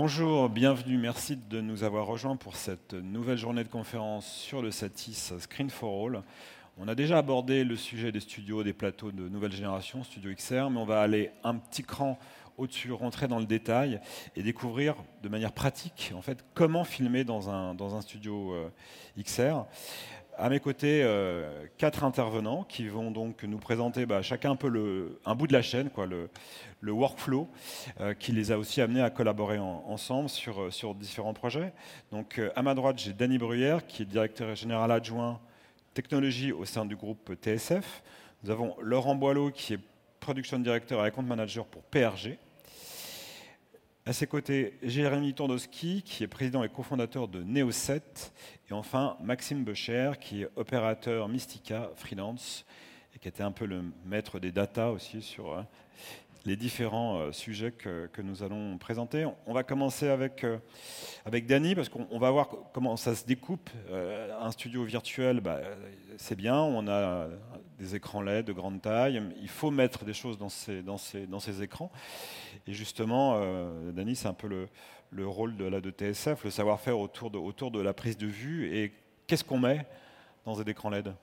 Bonjour, bienvenue, merci de nous avoir rejoints pour cette nouvelle journée de conférence sur le Satis Screen for All. On a déjà abordé le sujet des studios, des plateaux de nouvelle génération, Studio XR, mais on va aller un petit cran au-dessus, rentrer dans le détail et découvrir de manière pratique en fait comment filmer dans un, dans un studio euh, XR. À mes côtés, euh, quatre intervenants qui vont donc nous présenter bah, chacun un peu un bout de la chaîne, le, workflow, euh, qui les a aussi amenés à collaborer ensemble sur, euh, sur différents projets. Donc, à ma droite, j'ai Danny Bruyère, qui est directeur général adjoint technologie au sein du groupe TSF. Nous avons Laurent Boileau, qui est production director et compte manager pour PRG. À ses côtés, Jérémy Tondowski, qui est président et cofondateur de Neo7. Et enfin, Maxime Becher, qui est opérateur Mystica Freelance et qui était un peu le maître des data aussi sur euh, les différents euh, sujets que, nous allons présenter. On va commencer avec, euh, avec Dany, parce qu'on va voir comment ça se découpe. un studio virtuel, bah, c'est bien, on a des écrans LED de grande taille, il faut mettre des choses dans ces, écrans. Et justement, euh, Dany, c'est un peu le, le, rôle de de TSF, le savoir-faire autour de, la prise de vue. Et qu'est-ce qu'on met dans un écran LED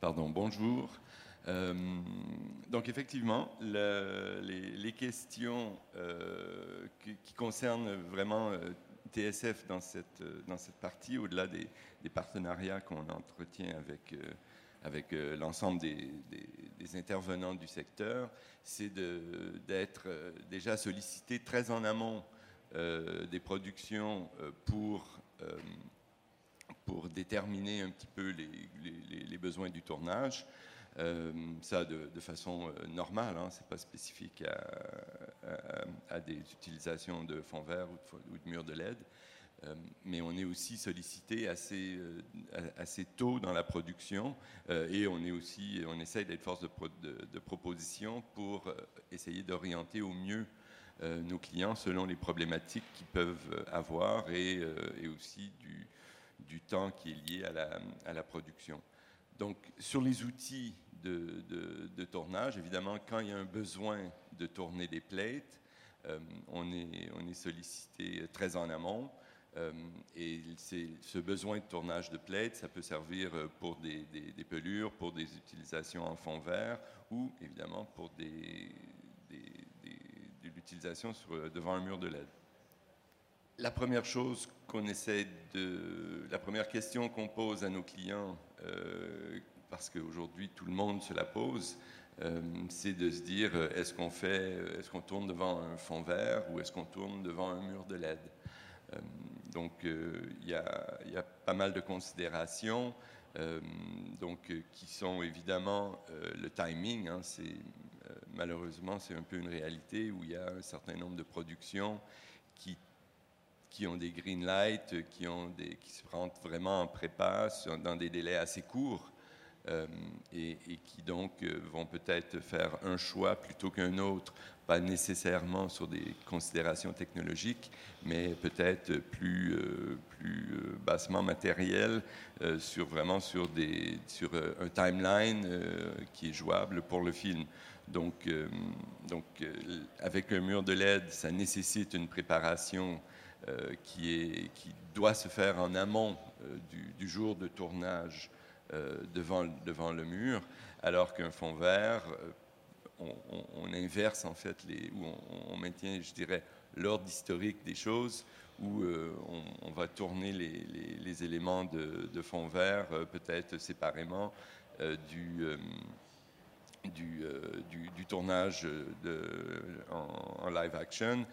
Pardon, bonjour. Euh, donc effectivement, les, questions euh, qui, concernent vraiment TSF dans cette, dans cette partie, au-delà des, des, partenariats qu'on entretient avec avec euh, l'ensemble des, intervenants du secteur, c'est d'être euh, déjà sollicité très en amont euh, des productions pour, pour déterminer un petit peu les, besoins du tournage. ça de, façon normale, hein, ce n'est pas spécifique à, des utilisations de fonds verts ou de, murs de LED. Euh, mais on est aussi sollicité assez, euh, assez tôt dans la production euh, et on est aussi, on essaye d'être force de, de, proposition pour essayer d'orienter au mieux nos clients selon les problématiques qu'ils peuvent avoir et, et aussi du, du, temps qui est lié à la, à la, production. Donc sur les outils de, de, tournage, évidemment, quand il y a un besoin de tourner des plates, on, est, on est sollicité très en amont. Euh, et ce besoin de tournage de plates, ça peut servir euh, pour des, pelures, pour des utilisations en fond vert ou évidemment pour de l'utilisation devant un mur de LED. La première chose qu'on essaie de, la première question qu'on pose à nos clients, euh, parce qu'aujourd'hui tout le monde se la pose, c'est de se dire est-ce qu'on est-ce tourne devant un fond vert ou est-ce qu'on tourne devant un mur de LED? Euh, donc, euh, il y, a pas mal de considérations. Euh, donc, qui sont évidemment le timing. Hein, malheureusement, c'est un peu une réalité où il y a un certain nombre de productions qui, qui ont des green lights, qui, se rentrent vraiment en prépa dans des délais assez courts. Et, et, qui donc vont peut-être faire un choix plutôt qu'un autre pas nécessairement sur des considérations technologiques, mais peut-être plus, euh, plus euh, bassement matériel, euh, sur vraiment sur, des, sur un timeline qui est jouable pour le film. Donc, donc avec un mur de LED, ça nécessite une préparation qui, est, qui doit se faire en amont du, jour de tournage devant, devant le mur, alors qu'un fond vert on, inverse en fait, les, ou on, maintient, je dirais, l'ordre historique des choses, où euh, on, va tourner les, éléments de, fond vert euh, peut-être séparément euh, du, du, tournage en, live action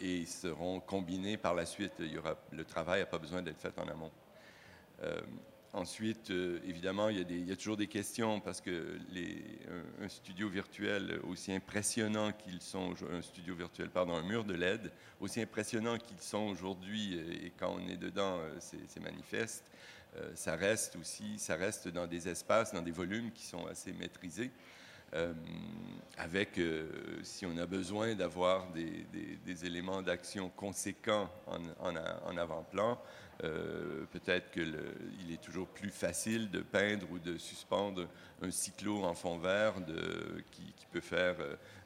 et ils seront combinés par la suite. Il y aura, le travail n'a pas besoin d'être fait en amont. Ensuite, euh, évidemment, il y, a toujours des questions parce que un, studio virtuel, aussi impressionnant qu'ils sont, un studio virtuel, pardon, un mur de LED, aussi impressionnant qu'ils sont aujourd'hui, euh, et quand on est dedans, euh, c'est manifeste, ça reste aussi, ça reste dans des espaces, dans des volumes qui sont assez maîtrisés. avec, si on a besoin d'avoir des, éléments d'action conséquents en avant-plan, euh, peut-être qu'il est toujours plus facile de peindre ou de suspendre un cyclo en fond vert qui, peut faire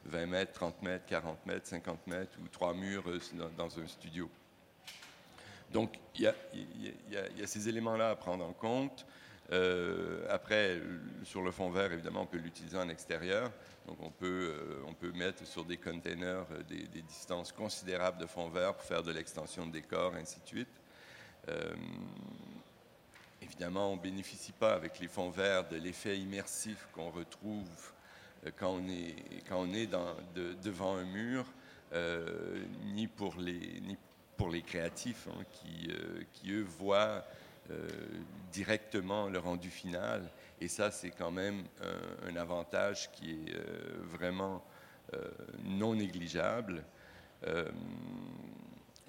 20 euh, mètres, 30 mètres, 40 mètres, 50 mètres ou trois murs euh, dans, un studio. Donc, il y a, ces éléments-là à prendre en compte. après, sur le fond vert, évidemment, on peut l'utiliser en extérieur. Donc, on peut, mettre sur des containers des, des, distances considérables de fond vert pour faire de l'extension de décor, ainsi de suite. Euh, évidemment, on ne bénéficie pas avec les fonds verts de l'effet immersif qu'on retrouve euh, quand on est, quand on est devant un mur, euh, ni, pour les, ni pour les créatifs hein, qui, qui, eux, voient directement le rendu final. Et ça, c'est quand même un, avantage qui est vraiment non négligeable.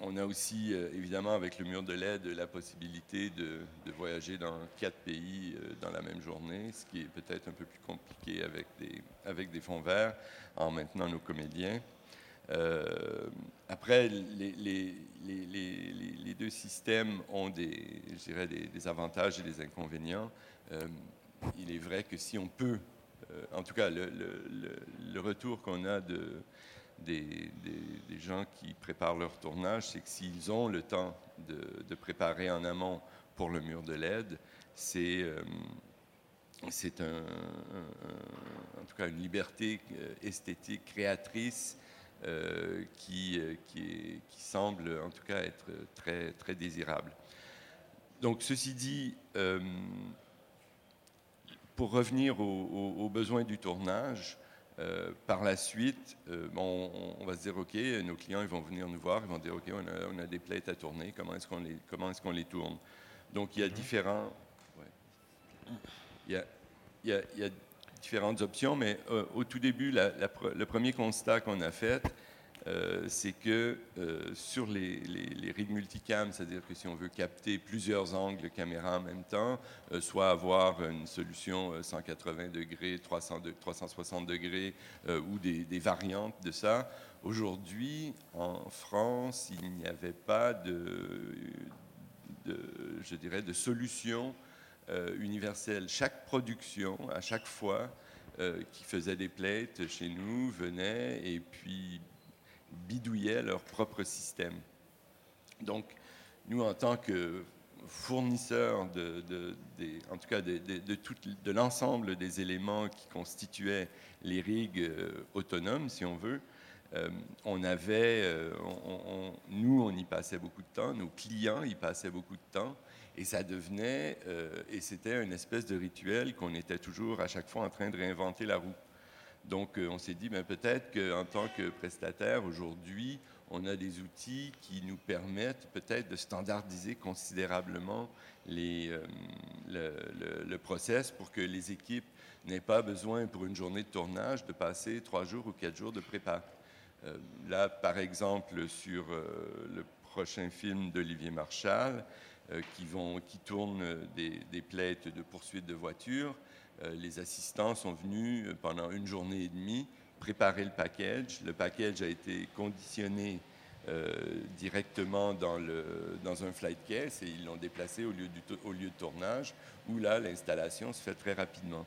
On a aussi, euh, évidemment, avec le mur de LED, la possibilité de, voyager dans quatre pays euh, dans la même journée, ce qui est peut-être un peu plus compliqué avec des, fonds verts en maintenant nos comédiens. Euh, après, les, les, les, deux systèmes ont des, avantages et des inconvénients. il est vrai que si on peut, en tout cas, le retour qu'on a de, des, gens qui préparent leur tournage, c'est que s'ils ont le temps de, préparer en amont pour le mur de LED, c'est euh, un, en tout cas une liberté euh, esthétique créatrice euh, qui, qui, qui, semble en tout cas être très, très désirable. Donc ceci dit, pour revenir aux besoins du tournage, euh, par la suite, euh, on, va se dire, OK, nos clients ils vont venir nous voir, ils vont dire, OK, on a, des plates à tourner, comment est-ce qu'on les, comment est qu'on les tourne? Donc, il y a mhm. différents... il, y a, différentes options, mais euh, au tout début, le premier constat qu'on a fait, euh, c'est que euh, sur les, les, rigs multicam, c'est-à-dire que si on veut capter plusieurs angles de caméra en même temps, euh, soit avoir une solution 180 degrés, 360 degrés ou des, variantes de ça, aujourd'hui, en France, il n'y avait pas de, je dirais, de solution universelle. Chaque production, à chaque fois, qui faisait des plates chez nous venait et puis bidouillaient leur propre système. Donc, nous, en tant que fournisseurs, de, en tout cas de, de l'ensemble des éléments qui constituaient les rigs euh, autonomes, si on veut, euh, on avait, euh, nous, on y passait beaucoup de temps, nos clients y passaient beaucoup de temps, et ça devenait, et c'était une espèce de rituel qu'on était toujours à chaque fois en train de réinventer la roue. Donc, euh, on s'est dit, ben, peut-être qu'en tant que prestataire, aujourd'hui, on a des outils qui nous permettent peut-être de standardiser considérablement les, euh, le, process pour que les équipes n'aient pas besoin, pour une journée de tournage, de passer trois jours ou quatre jours de prépa. Euh, là, par exemple, sur le prochain film d'Olivier Marchal, qui, vont, qui tourne des, des de poursuite de voitures, les assistants sont venus euh, pendant une journée et demie préparer le package. Le package a été conditionné euh, directement dans, un flight case et ils l'ont déplacé au lieu, de tournage, où là, l'installation se fait très rapidement.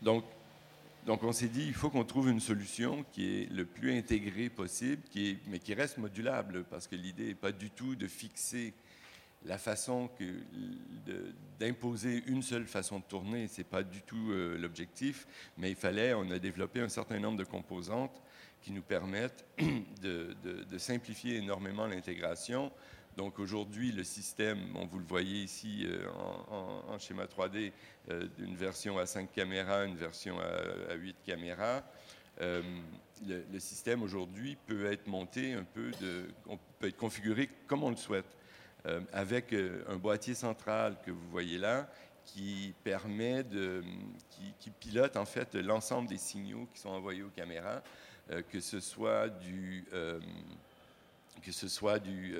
Donc, on s'est dit, il faut qu'on trouve une solution qui est le plus intégrée possible, mais qui reste modulable, parce que l'idée n'est pas du tout de fixer la façon d'imposer une seule façon de tourner, ce n'est pas du tout euh, l'objectif, mais il fallait, on a développé un certain nombre de composantes qui nous permettent de, simplifier énormément l'intégration. Donc aujourd'hui, le système, vous le voyez ici euh, en, schéma 3D, euh, une version à 5 caméras, une version à, 8 caméras. le, le, système aujourd'hui peut être monté un peu, on peut être configuré comme on le souhaite. Euh, avec euh, un boîtier central que vous voyez là, qui permet de, qui, pilote en fait l'ensemble des signaux qui sont envoyés aux caméras, euh, que ce soit du, que ce soit du,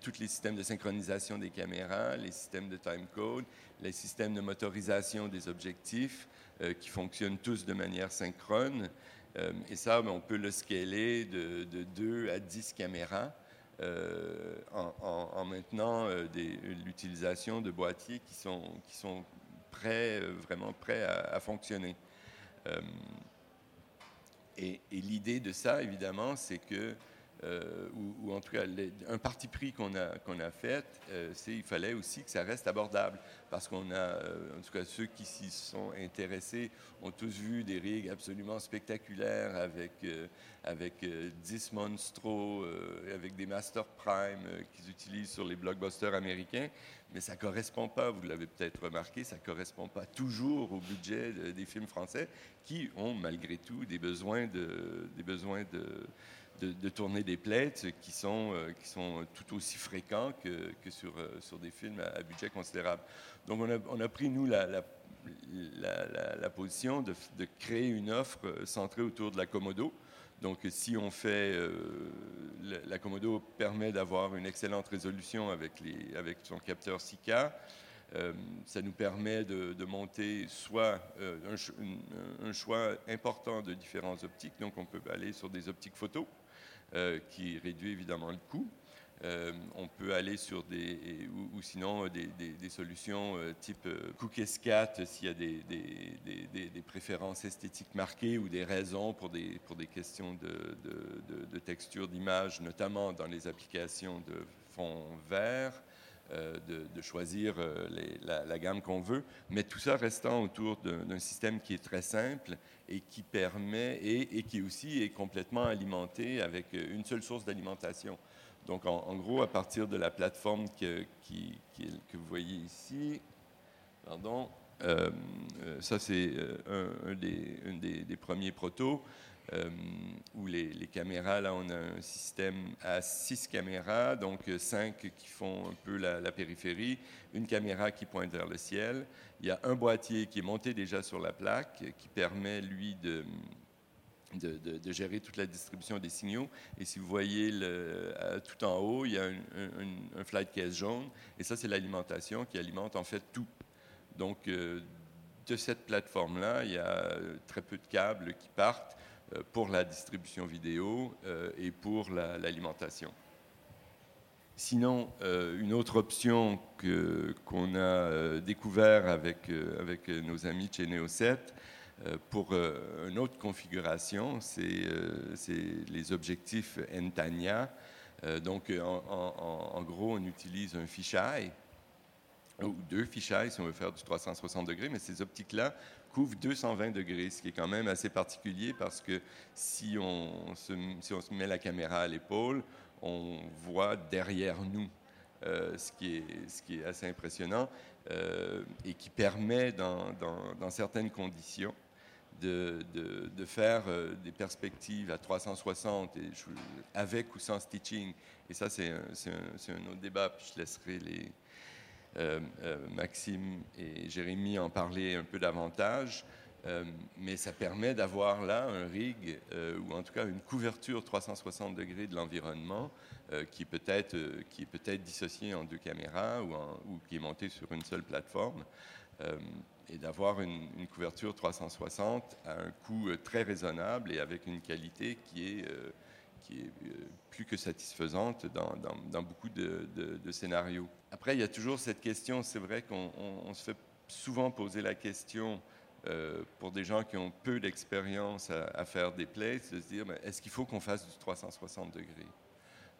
tous les systèmes de synchronisation des caméras, les systèmes de timecode, les systèmes de motorisation des objectifs, qui fonctionnent tous de manière synchrone. et ça, ben, on peut le scaler de, de 2 à 10 caméras. Euh, en, maintenant euh, l'utilisation de boîtiers qui sont, qui sont prêts, euh, vraiment prêts à, fonctionner. et l'idée de ça, évidemment, c'est que euh, ou, en tout cas un parti pris qu'on a, a fait, euh, c'est qu'il fallait aussi que ça reste abordable. Parce qu'on a, euh, en tout cas ceux qui s'y sont intéressés, ont tous vu des rigs absolument spectaculaires avec, avec 10 monstros, avec des Master Prime qu'ils utilisent sur les blockbusters américains. Mais ça ne correspond pas, vous l'avez peut-être remarqué, ça ne correspond pas toujours au budget des films français qui ont malgré tout des besoins de, des besoins de de, tourner des plates qui sont, euh, qui sont tout aussi fréquents que, que sur, euh, sur des films à, budget considérable. Donc on a, on a pris, nous, la, la, la, position de, de, créer une offre centrée autour de la Komodo. Donc si on fait, euh, la Komodo permet d'avoir une excellente résolution avec, les, avec son capteur 6K. ça nous permet de, de monter soit un, un, choix important de différentes optiques, donc on peut aller sur des optiques photo, euh, qui réduit évidemment le coût. Euh, on peut aller sur des, ou, sinon euh, des, solutions type Cookies 4 s'il y a des, des, préférences esthétiques marquées ou des raisons pour des, pour des questions de, de texture d'image, notamment dans les applications de fond vert. Euh, de, choisir euh, la, gamme qu'on veut, mais tout ça restant autour d'un système qui est très simple et qui permet, et, qui aussi est complètement alimenté avec une seule source d'alimentation. Donc, en, gros, à partir de la plateforme que, vous voyez ici, pardon, euh, ça c'est un, des, premiers protos. Euh, où les, caméras, là, on a un système à six caméras, donc cinq qui font un peu la, périphérie, une caméra qui pointe vers le ciel. Il y a un boîtier qui est monté déjà sur la plaque, qui permet, lui, de, gérer toute la distribution des signaux. Et si vous voyez tout en haut, il y a un, flight case jaune, et ça, c'est l'alimentation qui alimente en fait tout. Donc, euh, de cette plateforme-là, il y a très peu de câbles qui partent euh, pour la distribution vidéo euh, et pour l'alimentation. Sinon, euh, une autre option qu'on a découvert avec, avec nos amis chez Neo 7 pour une autre configuration, c'est les objectifs Entania. donc, en, gros, on utilise un fisheye ou deux fisheyes si on veut faire du 360 degrés, mais ces optiques-là couvre 220 degrés, ce qui est quand même assez particulier parce que si on se, si on se met la caméra à l'épaule, on voit derrière nous, euh, ce, qui est, ce qui est assez impressionnant euh, et qui permet dans, dans, certaines conditions de, de, faire euh, des perspectives à 360 et avec ou sans stitching. Et ça, c'est un, un, un, autre débat, puis je laisserai les, Maxime et Jérémy en parlaient un peu davantage. Euh, mais ça permet d'avoir là un rig, ou en tout cas une couverture 360 degrés de l'environnement, qui, peut être, qui peut-être dissocié en deux caméras ou, qui est monté sur une seule plateforme, et d'avoir une, couverture 360 à un coût très raisonnable et avec une qualité qui est, qui est plus que satisfaisante dans, dans, beaucoup de, scénarios. Après, il y a toujours cette question, c'est vrai qu'on se fait souvent poser la question euh, pour des gens qui ont peu d'expérience à, faire des plays, de se dire, est-ce qu'il faut qu'on fasse du 360 degrés?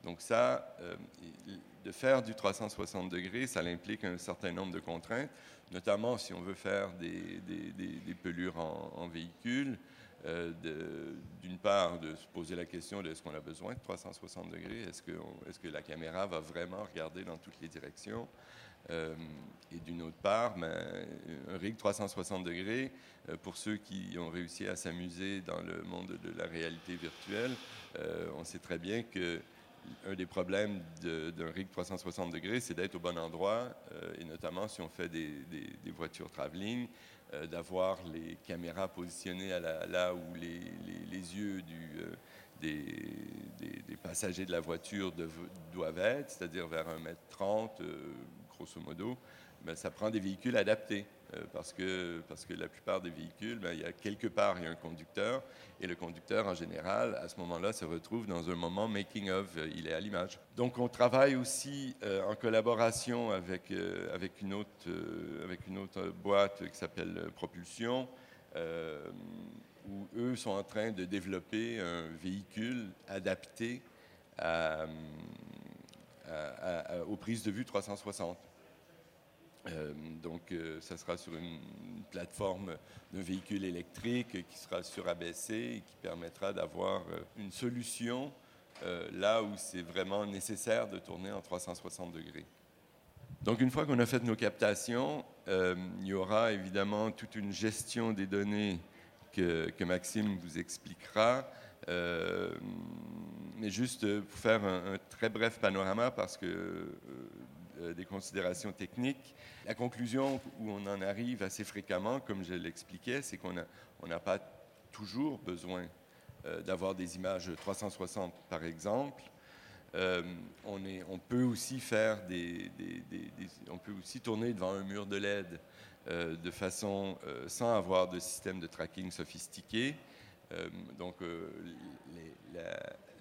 Donc ça, euh, de faire du 360 degrés, ça implique un certain nombre de contraintes, notamment si on veut faire des, pelures en, véhicule. Euh, d'une part, de se poser la question de est-ce qu'on a besoin de 360 degrés, est-ce que, la caméra va vraiment regarder dans toutes les directions, euh, et d'une autre part, ben, un rig 360 degrés, euh, pour ceux qui ont réussi à s'amuser dans le monde de la réalité virtuelle, on sait très bien que un des problèmes d'un rig 360 degrés, c'est d'être au bon endroit, et notamment si on fait des voitures travelling, d'avoir les caméras positionnées là où les, yeux du, des, des, passagers de la voiture doivent être, c'est-à-dire vers 1m30, grosso modo, ben, ça prend des véhicules adaptés. Euh, parce, que, parce que la plupart des véhicules, ben, il y a quelque part il y a un conducteur, et le conducteur, en général, à ce moment-là, se retrouve dans un moment making of, euh, il est à l'image. Donc on travaille aussi euh, en collaboration avec, avec, une autre, avec une autre boîte qui s'appelle Propulsion, où eux sont en train de développer un véhicule adapté aux prises de vue 360. Euh, donc, euh, ça sera sur une, plateforme de véhicule électrique qui sera sur et qui permettra d'avoir euh, une solution là où c'est vraiment nécessaire de tourner en 360 degrés. Donc, une fois qu'on a fait nos captations, il y aura évidemment toute une gestion des données que, Maxime vous expliquera. mais juste pour faire un, un, très bref panorama, parce que euh, des considérations techniques. La conclusion où on en arrive assez fréquemment, comme je l'expliquais, c'est qu'on n'a pas toujours besoin euh, d'avoir des images 360, par exemple. Euh, on, peut aussi faire des, on peut aussi tourner devant un mur de LED de façon sans avoir de système de tracking sophistiqué. donc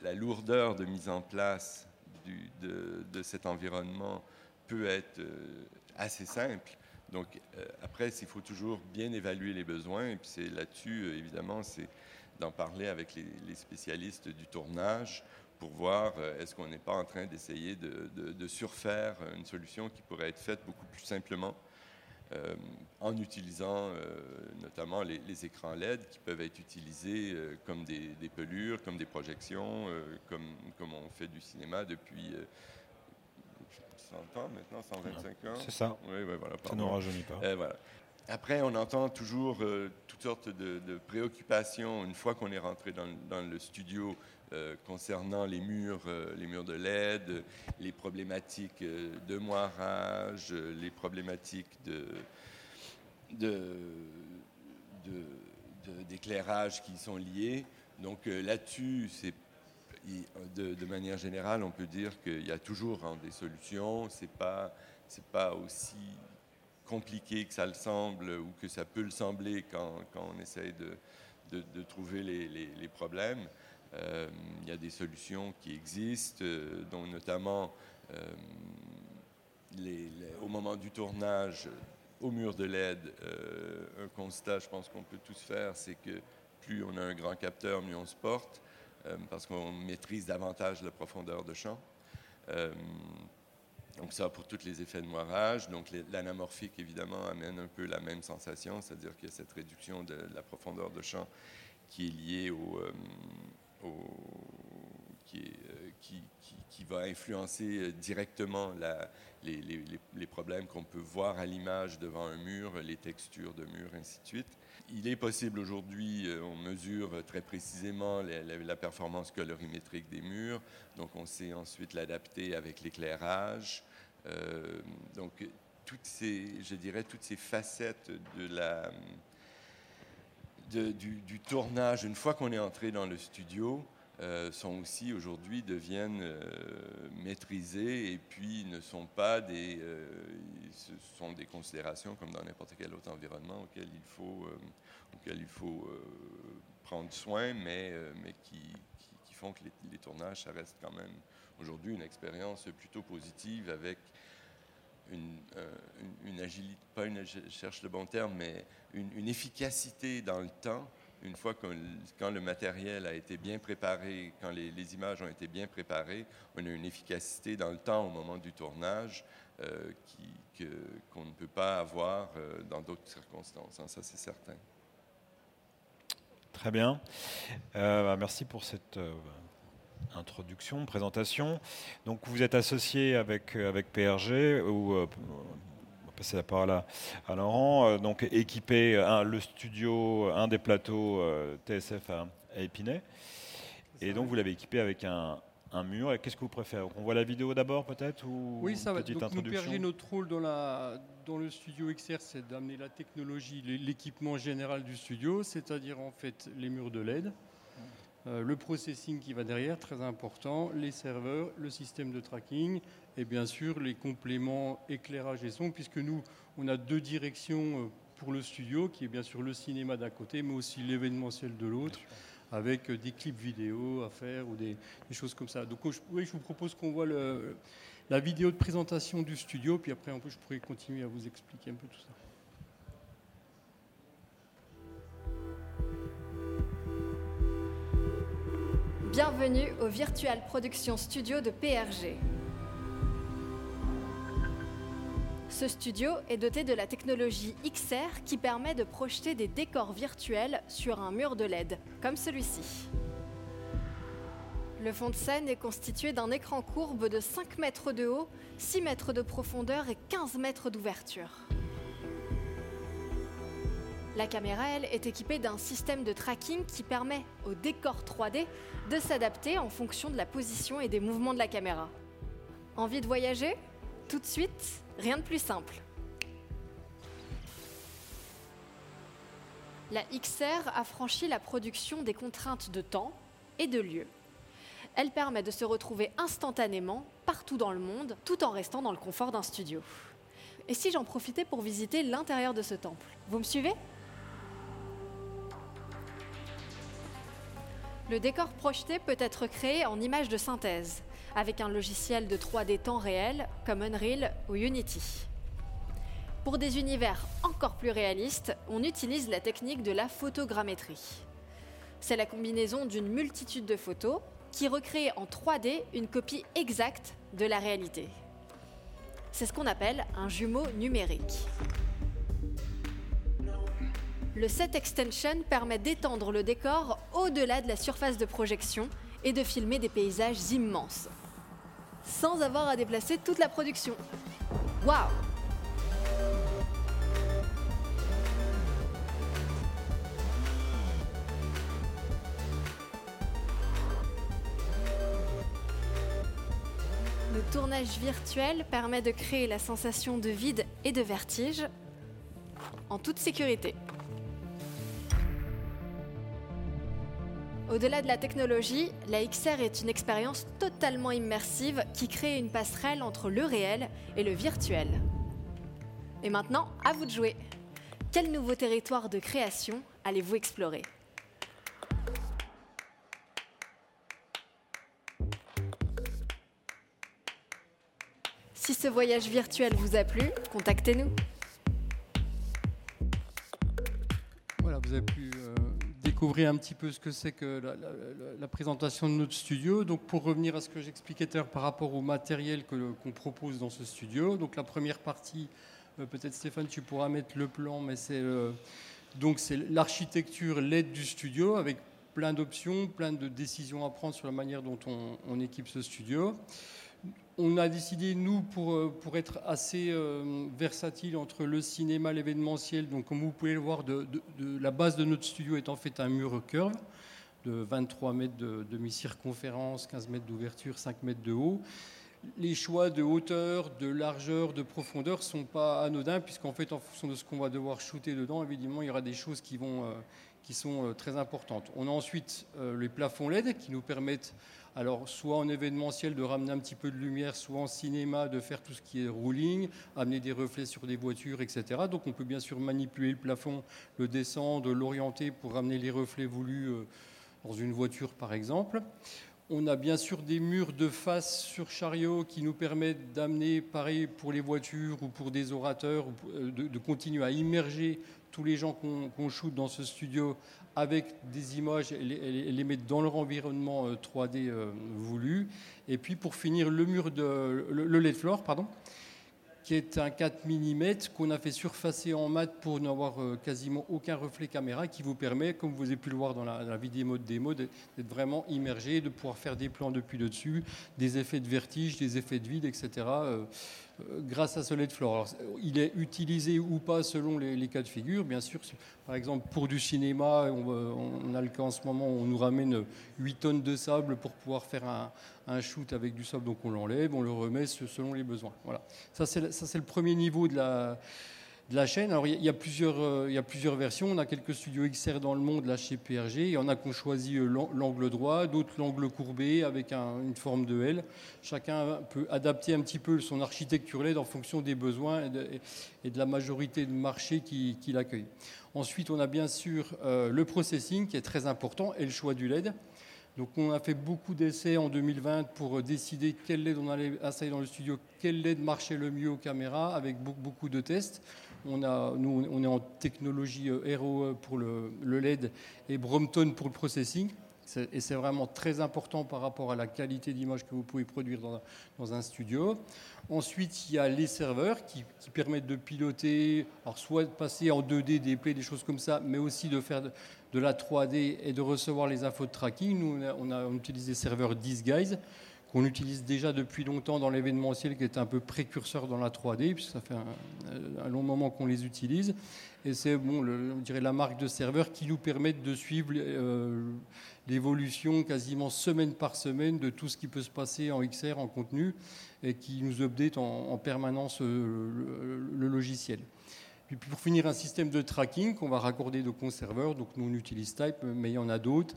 la, lourdeur de mise en place de, cet environnement peut être euh, assez simple. Donc euh, après, il faut toujours bien évaluer les besoins. Et puis c'est là-dessus, euh, évidemment, c'est d'en parler avec les, spécialistes du tournage pour voir est-ce qu'on n'est pas en train d'essayer de, surfaire une solution qui pourrait être faite beaucoup plus simplement en utilisant notamment les, écrans LED qui peuvent être utilisés comme des, pelures, comme des projections, comme, comme on fait du cinéma depuis 100 ans maintenant, 125 ans. C'est ça. Oui, voilà, ça ne rajeunit pas. Euh, voilà. Après, on entend toujours euh, toutes sortes de, préoccupations une fois qu'on est rentré dans, dans le studio euh, concernant les murs, les murs de LED, les problématiques de moirage, les problématiques de, d'éclairage qui sont liées. Donc là-dessus, c'est de, manière générale, on peut dire qu'il y a toujours hein, des solutions. C'est pas pas aussi compliqué que ça le semble ou que ça peut le sembler quand, quand on essaye de, de, trouver les, les, problèmes. Euh, il y a des solutions qui existent, euh, dont notamment euh, les, au moment du tournage au mur de LED, un constat, je pense qu'on peut tous faire, c'est que plus on a un grand capteur, mieux on se porte. Euh, parce qu'on maîtrise davantage la profondeur de champ. Euh, donc ça pour tous les effets de moirage. Donc l'anamorphique, évidemment, amène un peu la même sensation, c'est-à-dire qu'il y a cette réduction de, la profondeur de champ qui est liée au... Euh, qui, va influencer directement les, les, problèmes qu'on peut voir à l'image devant un mur, les textures de mur, ainsi de suite il est possible aujourd'hui, euh, on mesure très précisément la, performance colorimétrique des murs, donc on sait ensuite l'adapter avec l'éclairage. Euh, donc toutes ces, je dirais, toutes ces facettes de la, du, tournage, une fois qu'on est entré dans le studio, euh, sont aussi aujourd'hui deviennent maîtrisées et puis ne sont pas des, ce sont des considérations comme dans n'importe quel autre environnement auquel il faut auxquels il faut euh, prendre soin, mais, euh, mais qui, qui, font que les, tournages, ça reste quand même aujourd'hui une expérience plutôt positive avec une, euh, agilité, pas une, je cherche le bon terme, mais une efficacité dans le temps. Une fois que quand le matériel a été bien préparé, quand les, images ont été bien préparées, on a une efficacité dans le temps au moment du tournage qui, qu'on ne peut pas avoir dans d'autres circonstances. Hein, ça, c'est certain. Très bien. Euh, bah, merci pour cette euh, introduction, présentation. Donc vous êtes associé avec, euh, avec PRG, ou passer la parole à, Laurent, donc équipé le studio, un des plateaux TSF à, Épinay. Et donc vous l'avez équipé avec un, un mur. Qu'est-ce que vous préférez? On voit la vidéo d'abord peut-être ou Oui, ça va. Donc, nous, notre rôle dans, la, dans le studio XR, c'est d'amener la technologie, l'é- l'équipement général du studio, c'est-à-dire en fait les murs de LED, euh, le processing qui va derrière, très important, les serveurs, le système de tracking et bien sûr les compléments éclairage et son, puisque nous, on a deux directions euh, pour le studio, qui est bien sûr le cinéma d'un côté, mais aussi l'événementiel de l'autre avec euh, des clips vidéo à faire ou des, des choses comme ça. Donc je, oui, je vous propose qu'on voit le- la vidéo de présentation du studio, puis après un peu, je pourrais continuer à vous expliquer un peu tout ça. Bienvenue au Virtual Production Studio de PRG. Ce studio est doté de la technologie XR qui permet de projeter des décors virtuels sur un mur de LED, comme celui-ci. Le fond de scène est constitué d'un écran courbe de 5 mètres de haut, 6 mètres de profondeur et 15 mètres d'ouverture. La caméra, elle, est équipée d'un système de tracking qui permet au décor 3D de s'adapter en fonction de la position et des mouvements de la caméra. Envie de voyager? Tout de suite, rien de plus simple. La XR a franchi la production des contraintes de temps et de lieu. Elle permet de se retrouver instantanément partout dans le monde tout en restant dans le confort d'un studio. Et si j'en profitais pour visiter l'intérieur de ce temple? Vous me suivez? Le décor projeté peut être créé en images de synthèse, avec un logiciel de 3D temps réel comme Unreal ou Unity. Pour des univers encore plus réalistes, on utilise la technique de la photogrammétrie. C'est la combinaison d'une multitude de photos qui recrée en 3D une copie exacte de la réalité. C'est ce qu'on appelle un jumeau numérique. Le set extension permet d'étendre le décor au-delà de la surface de projection et de filmer des paysages immenses, sans avoir à déplacer toute la production. Waouh Le tournage virtuel permet de créer la sensation de vide et de vertige en toute sécurité. Au-delà de la technologie, la XR est une expérience totalement immersive qui crée une passerelle entre le réel et le virtuel. Et maintenant, à vous de jouer. Quel nouveau territoire de création allez-vous explorer? Si ce voyage virtuel vous a plu, contactez-nous. Voilà, vous avez découvrir un petit peu ce que c'est que la, présentation de notre studio. Donc, pour revenir à ce que j'expliquais tout à l'heure par rapport au matériel qu'on propose dans ce studio, donc la première partie, euh, peut-être Stéphane, tu pourras mettre le plan, mais c'est euh, donc c'est l'architecture LED du studio avec plein d'options, plein de décisions à prendre sur la manière dont on, on équipe ce studio. On a décidé, nous, pour, euh, pour être assez euh, versatile entre le cinéma, l'événementiel, donc comme vous pouvez le voir, de, la base de notre studio est en fait un mur curve de 23 mètres de demi-circonférence, 15 mètres d'ouverture, 5 mètres de haut. Les choix de hauteur, de largeur, de profondeur ne sont pas anodins, puisqu'en fait, en fonction de ce qu'on va devoir shooter dedans, évidemment, il y aura des choses qui, vont, euh, qui sont euh, très importantes. On a ensuite les plafonds LED qui nous permettent alors, soit en événementiel de ramener un petit peu de lumière, soit en cinéma de faire tout ce qui est rolling, amener des reflets sur des voitures, etc. Donc, on peut bien sûr manipuler le plafond, le descendre, l'orienter pour ramener les reflets voulus euh, dans une voiture, par exemple. On a bien sûr des murs de face sur chariot qui nous permettent d'amener, pareil pour les voitures ou pour des orateurs, euh, de, continuer à immerger tous les gens qu'on qu'on shoot dans ce studio avec des images et les, et les- et les mettre dans leur environnement euh, 3D euh, voulu. Et puis pour finir, le mur de le, le LED floor, pardon, qui est un 4 mm qu'on a fait surfacer en mat pour n'avoir euh, quasiment aucun reflet caméra, qui vous permet, comme vous avez pu le voir dans la, la vidéo de démo, d'être vraiment immergé, de pouvoir faire des plans depuis le dessus, des effets de vertige, des effets de vide, etc. euh, grâce à Solid Floor. il est utilisé ou pas selon les, cas de figure. Bien sûr, par exemple, pour du cinéma, on, a le cas en ce moment, on nous ramène 8 tonnes de sable pour pouvoir faire un, un shoot avec du sable, donc on l'enlève, on le remet selon les besoins. Voilà. Ça, c'est le premier niveau de la de la chaîne. Alors, il y, a plusieurs, euh, il y a plusieurs versions. On a quelques studios XR dans le monde, là, chez PRG. Il y en a qui ont choisi euh, l'angle droit, d'autres l'angle courbé avec une forme de L. Chacun peut adapter un petit peu son architecture LED en fonction des besoins et de, la majorité de marché qui, qui l'accueille. Ensuite, on a bien sûr euh, le processing qui est très important et le choix du LED. Donc on a fait beaucoup d'essais en 2020 pour décider quel LED on allait installer dans le studio, quel LED marchait le mieux aux caméras, avec beaucoup de tests. On a, nous, on est en technologie euh, ROE pour le, LED et Brompton pour le processing. Et c'est vraiment très important par rapport à la qualité d'image que vous pouvez produire dans, un studio. Ensuite, il y a les serveurs qui, permettent de piloter, alors soit de passer en 2D des plays, des choses comme ça, mais aussi de faire de, la 3D et de recevoir les infos de tracking. Nous, on, a, on utilise des serveurs Disguise qu'on utilise déjà depuis longtemps dans l'événementiel, qui est un peu précurseur dans la 3D, puisque ça fait un, long moment qu'on les utilise. Et c'est bon, on dirait la marque de serveur qui nous permet de suivre euh, l'évolution quasiment semaine par semaine de tout ce qui peut se passer en XR, en contenu, et qui nous update en, permanence euh, le, logiciel. Puis pour finir, un système de tracking qu'on va raccorder de conserveurs. Donc nous on utilise Type, mais il y en a d'autres.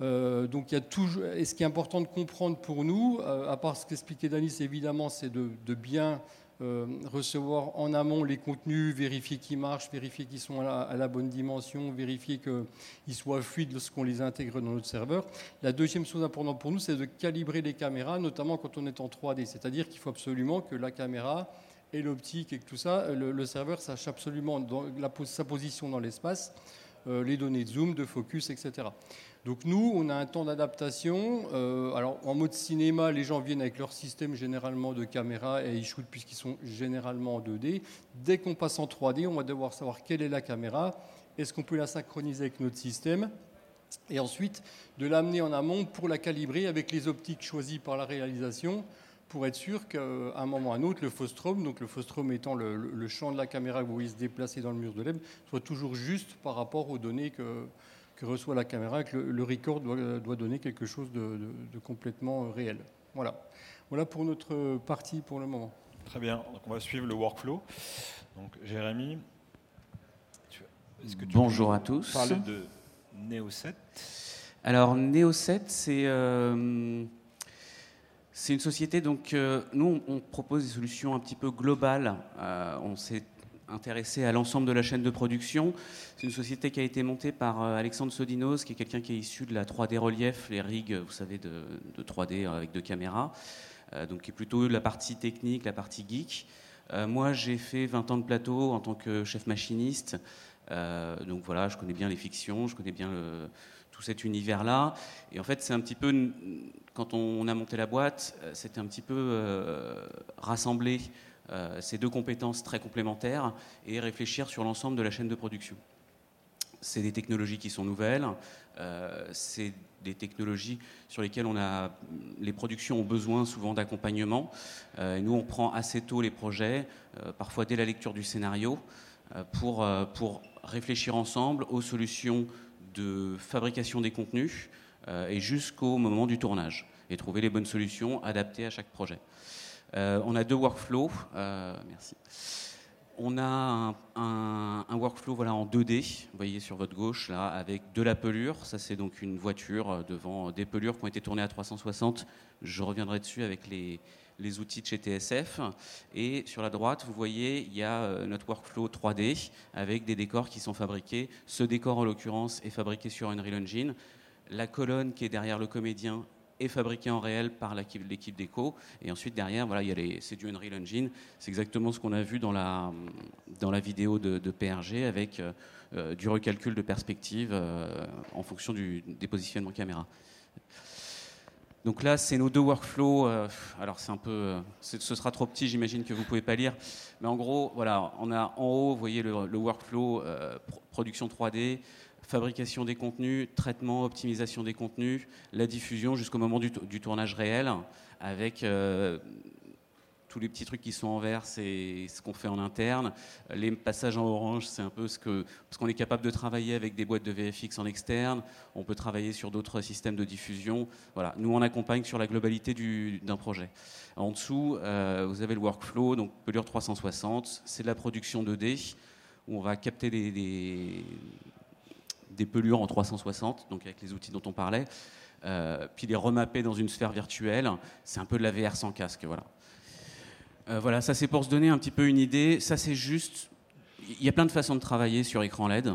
Euh, donc il y a toujours, et ce qui est important de comprendre pour nous, euh, à part ce qu'expliquait Danis, évidemment, c'est de, bien euh, recevoir en amont les contenus, vérifier qu'ils marchent, vérifier qu'ils sont à la, bonne dimension, vérifier qu'ils soient fluides lorsqu'on les intègre dans notre serveur. La deuxième chose importante pour nous, c'est de calibrer les caméras, notamment quand on est en 3D. C'est-à-dire qu'il faut absolument que la caméra et l'optique et tout ça, le, serveur sache absolument sa position dans l'espace, les données de zoom, de focus, etc. Donc nous, on a un temps d'adaptation. Euh, alors en mode cinéma, les gens viennent avec leur système généralement de caméra et ils shootent puisqu'ils sont généralement en 2D. Dès qu'on passe en 3D, on va devoir savoir quelle est la caméra, est-ce qu'on peut la synchroniser avec notre système et ensuite de l'amener en amont pour la calibrer avec les optiques choisies par la réalisation pour être sûr qu'à un moment ou à un autre, le Fostrom, donc le Fostrom étant le, champ de la caméra vous voyez se déplacer dans le mur de LED, soit toujours juste par rapport aux données que, que reçoit la caméra, que le, record doit, donner quelque chose de, complètement euh, réel. Voilà. Voilà pour notre partie pour le moment. Très bien. Donc on va suivre le workflow. Donc Jérémy, est-ce que tu Bonjour à tous. Parler de Neo 7 Alors Neo 7, c'est euh, c'est une société donc euh, nous on, propose des solutions un petit peu globales. on s'est intéressé à l'ensemble de la chaîne de production. C'est une société qui a été montée par euh, Alexandre Sodinos, qui est quelqu'un qui est issu de la 3D relief, les rigs, vous savez, de, 3D avec deux caméras, euh, donc qui est plutôt la partie technique, la partie geek. Euh, moi, j'ai fait 20 ans de plateau en tant que chef machiniste. donc voilà, je connais bien les fictions, je connais bien tout cet univers-là. Et en fait, c'est un petit peu, quand on, a monté la boîte, c'était un petit peu rassemblé euh, ces deux compétences très complémentaires et réfléchir sur l'ensemble de la chaîne de production. C'est des technologies qui sont nouvelles, euh, c'est des technologies sur lesquelles on a, les productions ont besoin souvent d'accompagnement. Euh, nous, on prend assez tôt les projets, parfois dès la lecture du scénario, pour, pour réfléchir ensemble aux solutions de fabrication des contenus et jusqu'au moment du tournage et trouver les bonnes solutions adaptées à chaque projet. Euh, on a deux workflows. Euh, merci. On a un, workflow voilà, en 2D, vous voyez sur votre gauche, là, avec de la pelure. Ça, c'est donc une voiture euh, devant des pelures qui ont été tournées à 360. Je reviendrai dessus avec les, outils de chez TSF. Et sur la droite, vous voyez, il y a notre workflow 3D avec des décors qui sont fabriqués. Ce décor, en l'occurrence, est fabriqué sur Unreal Engine. La colonne qui est derrière le comédien est fabriqué en réel par l'équipe d'Echo. Et ensuite, derrière, voilà, il y a les, c'est du Unreal Engine. C'est exactement ce qu'on a vu dans la, dans la vidéo de, PRG avec euh, euh, du recalcul de perspective euh, en fonction du, des positionnements caméra. Donc là, c'est nos deux workflows. alors c'est un peu, ce sera trop petit, j'imagine que vous pouvez pas lire. Mais en gros, voilà, on a en haut, vous voyez le workflow production 3D, fabrication des contenus, traitement, optimisation des contenus, la diffusion jusqu'au moment du, tournage réel, avec euh, tous les petits trucs qui sont en vert, c'est ce qu'on fait en interne. Les passages en orange, c'est un peu ce que. Parce qu'on est capable de travailler avec des boîtes de VFX en externe, on peut travailler sur d'autres systèmes de diffusion. Nous on accompagne sur la globalité d'un projet. En dessous, euh, vous avez le workflow, donc pelure 360, c'est de la production 2D, où on va capter des, des pelures en 360, donc avec les outils dont on parlait. Euh, puis les remapper dans une sphère virtuelle, c'est un peu de la VR sans casque. Voilà. Euh, voilà, ça c'est pour se donner un petit peu une idée. Ça c'est juste. Il y a plein de façons de travailler sur écran LED.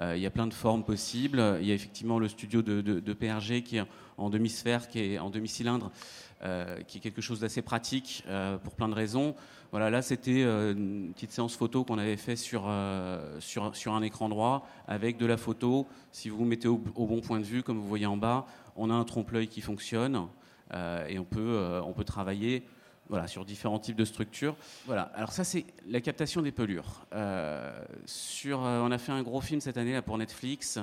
Euh, il y a plein de formes possibles. Il y a effectivement le studio de, PRG qui est en demi-sphère, qui est en demi-cylindre, euh, qui est quelque chose d'assez pratique pour plein de raisons. Voilà, là c'était une petite séance photo qu'on avait fait sur, sur, un écran droit avec de la photo. Si vous vous mettez au, bon point de vue, comme vous voyez en bas, on a un trompe-l'œil qui fonctionne et on peut, on peut travailler voilà, sur différents types de structures. Voilà. Alors ça, c'est la captation des pelures. Euh, sur, euh, on a fait un gros film cette année là, pour Netflix,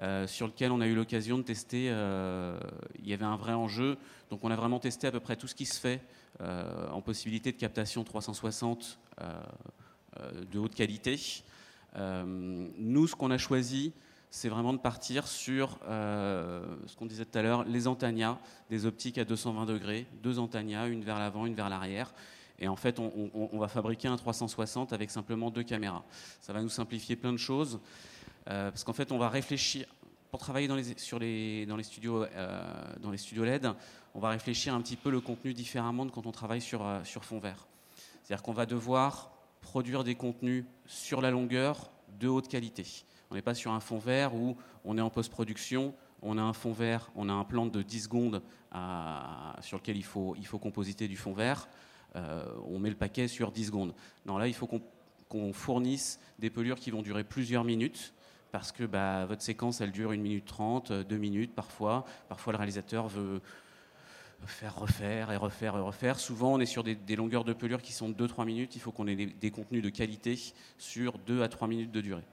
euh, sur lequel on a eu l'occasion de tester. il y avait un vrai enjeu, donc on a vraiment testé à peu près tout ce qui se fait en possibilité de captation 360 de haute qualité. nous, ce qu'on a choisi, c'est vraiment de partir sur euh, ce qu'on disait tout à l'heure, les Antania, des optiques à 220 degrés, deux Antania, une vers l'avant, une vers l'arrière. Et en fait, on, va fabriquer un 360 avec simplement deux caméras. Ça va nous simplifier plein de choses, euh, parce qu'en fait, on va réfléchir, pour travailler dans les, sur les, studios, euh, LED, on va réfléchir un petit peu le contenu différemment de quand on travaille sur, sur fond vert. C'est-à-dire qu'on va devoir produire des contenus sur la longueur de haute qualité. On n'est pas sur un fond vert où on est en post-production, on a un fond vert, on a un plan de 10 secondes sur lequel il faut, il compositer du fond vert. Euh, on met le paquet sur 10 secondes. Non, là, il faut qu'on fournisse des pelures qui vont durer plusieurs minutes parce que bah, votre séquence, elle dure 1 minute 30, 2 minutes parfois. Parfois, le réalisateur veut faire refaire et refaire et refaire. Souvent, on est sur des, longueurs de pelure qui sont de 2-3 minutes. Il faut qu'on ait des, contenus de qualité sur 2 à 3 minutes de durée.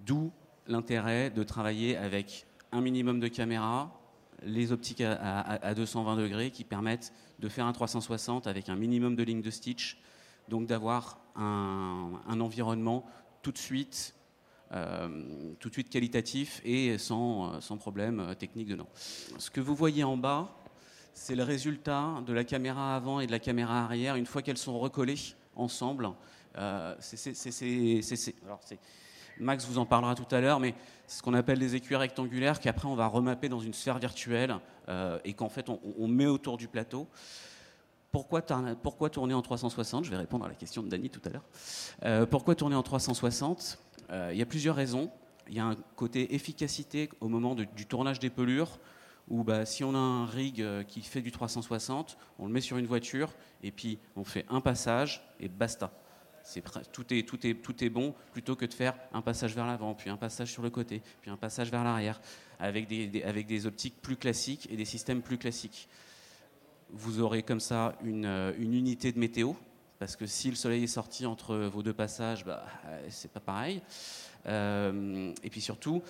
D'où l'intérêt de travailler avec un minimum de caméras, les optiques à, 220 degrés qui permettent de faire un 360 avec un minimum de lignes de stitch, donc d'avoir un, environnement tout de suite, euh, tout de suite qualitatif et sans, sans problème technique dedans. Ce que vous voyez en bas, c'est le résultat de la caméra avant et de la caméra arrière une fois qu'elles sont recollées ensemble. Euh, Max vous en parlera tout à l'heure, mais c'est ce qu'on appelle des écuries rectangulaires qu'après on va remapper dans une sphère virtuelle euh, et qu'en fait on, met autour du plateau. Pourquoi, tourner en 360 Je vais répondre à la question de Dany tout à l'heure. Euh, pourquoi tourner en 360 euh, Il y a plusieurs raisons. Il y a un côté efficacité au moment du tournage des pelures, où bah, si on a un rig qui fait du 360, on le met sur une voiture et puis on fait un passage et basta tout, est, tout, est, tout est bon plutôt que de faire un passage vers l'avant, puis un passage sur le côté, puis un passage vers l'arrière, avec des, avec des optiques plus classiques et des systèmes plus classiques. Vous aurez comme ça une, euh, une unité de météo, parce que si le soleil est sorti entre vos deux passages, bah, euh, c'est pas pareil. Euh, et puis surtout,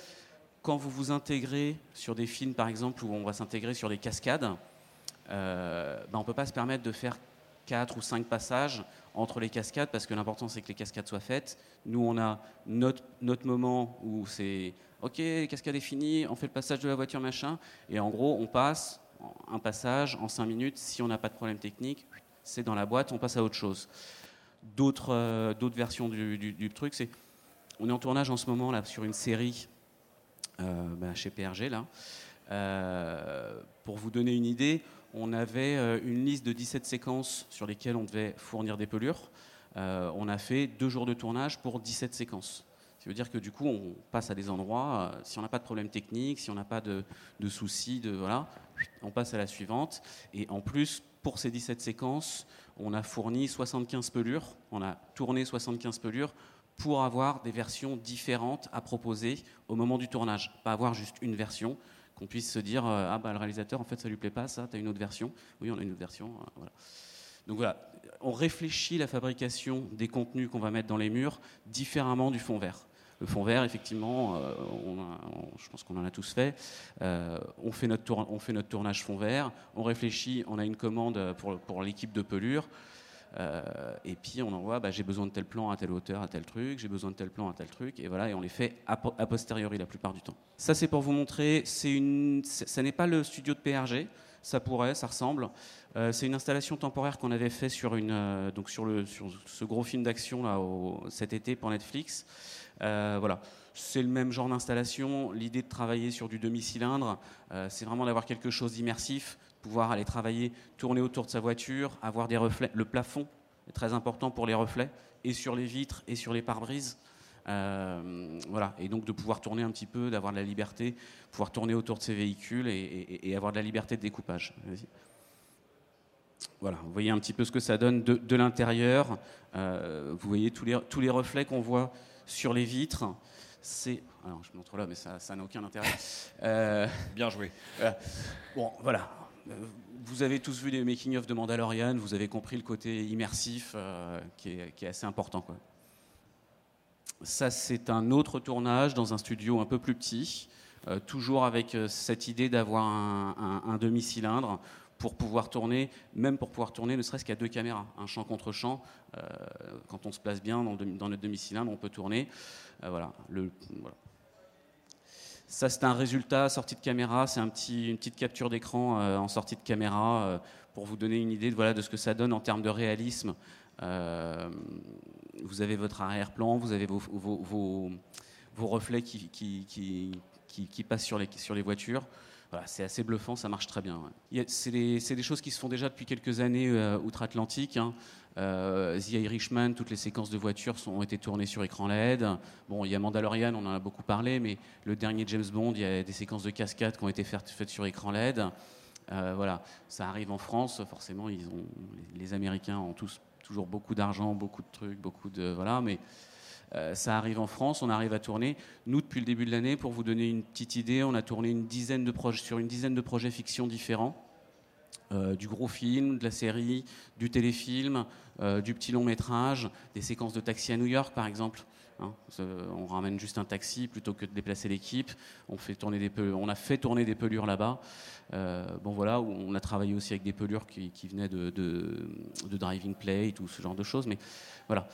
quand vous vous intégrez sur des films, par exemple, où on va s'intégrer sur des cascades, bah, on ne peut pas se permettre de faire quatre ou cinq passages entre les cascades, parce que l'important c'est que les cascades soient faites. Nous, on a notre, notre moment où c'est OK, les cascades est finies, on fait le passage de la voiture, machin, et en gros, on passe un passage en cinq minutes. Si on n'a pas de problème technique, c'est dans la boîte, on passe à autre chose. D'autres euh, versions du, truc, c'est on est en tournage en ce moment là sur une série euh, bah, chez PRG là. Euh, pour vous donner une idée, on avait une liste de 17 séquences sur lesquelles on devait fournir des pelures. On a fait deux jours de tournage pour 17 séquences. Ça veut dire que du coup, on passe à des endroits, si on n'a pas de problème technique, si on n'a pas de, soucis, de, voilà, on passe à la suivante. Et en plus, pour ces 17 séquences, on a fourni 75 pelures, on a tourné 75 pelures pour avoir des versions différentes à proposer au moment du tournage. Pas avoir juste une version, qu'on puisse se dire euh, ah bah le réalisateur en fait ça lui plaît pas ça, tu as une autre version. Oui, on a une autre version. Euh. Donc voilà, on réfléchit la fabrication des contenus qu'on va mettre dans les murs différemment du fond vert. Le fond vert, effectivement, je pense qu'on en a tous fait. on, fait notre on fait notre tournage fond vert, on réfléchit, on a une commande pour, pour l'équipe de pelure. et puis on envoie, bah, j'ai besoin de tel plan à telle hauteur, à tel truc, j'ai besoin de tel plan à tel truc, et voilà, et on les fait a, posteriori la plupart du temps. Ça c'est pour vous montrer, c'est une, ça n'est pas le studio de PRG, ça pourrait, ça ressemble. Euh, c'est une installation temporaire qu'on avait fait sur, une, euh, donc sur, le, sur ce gros film d'action là, cet été pour Netflix. Euh, voilà. C'est le même genre d'installation. L'idée de travailler sur du demi-cylindre, c'est vraiment d'avoir quelque chose d'immersif, pouvoir aller travailler, tourner autour de sa voiture, avoir des reflets. Le plafond est très important pour les reflets, et sur les vitres, et sur les pare-brises. Voilà, et donc de pouvoir tourner un petit peu, d'avoir de la liberté, pouvoir tourner autour de ses véhicules et, avoir de la liberté de découpage. Voilà, vous voyez un petit peu ce que ça donne de, l'intérieur. Euh, vous voyez tous les, tous les reflets qu'on voit sur les vitres. C'est. Alors, je montre là, mais ça n'a aucun intérêt. Euh, Bien joué. Bon, voilà. Euh, vous avez tous vu les making-of de Mandalorian, vous avez compris le côté immersif qui, est, qui, est, assez important. Quoi. Ça, c'est un autre tournage dans un studio un peu plus petit, toujours avec cette idée d'avoir un, demi-cylindre pour pouvoir tourner, même pour pouvoir tourner ne serait-ce qu'à deux caméras, un champ contre champ. Euh, quand on se place bien dans, dans notre demi-cylindre, on peut tourner. Euh, voilà, Ça, c'est un résultat sortie de caméra, c'est une petite capture d'écran euh, en sortie de caméra pour vous donner une idée de ce que ça donne en termes de réalisme. Vous avez votre arrière-plan, vous avez vos, reflets qui, passent sur les, voitures c'est assez bluffant, ça marche très bien. C'est des, choses qui se font déjà depuis quelques années euh, outre-Atlantique. Hein. Euh, The Irishman, toutes les séquences de voitures ont été tournées sur écran LED. Bon, il y a Mandalorian, on en a beaucoup parlé, mais le dernier James Bond, il y a des séquences de cascades qui ont été faites, sur écran LED. Euh, voilà, ça arrive en France, forcément, les Américains ont tous toujours beaucoup d'argent, beaucoup de trucs, beaucoup de voilà, mais euh, ça arrive en France, on arrive à tourner. Nous, depuis le début de l'année, pour vous donner une petite idée, on a tourné une dizaine de projets, sur une dizaine de projets fiction différents. Euh, du gros film, de la série, du téléfilm, euh, du petit long métrage, des séquences de taxi à New York par exemple. Hein. on ramène juste un taxi plutôt que de déplacer l'équipe. On, on a fait tourner des pelures là-bas. bon voilà, on a travaillé aussi avec des pelures qui, venaient de, Driving Play, tout ce genre de choses. Mais voilà,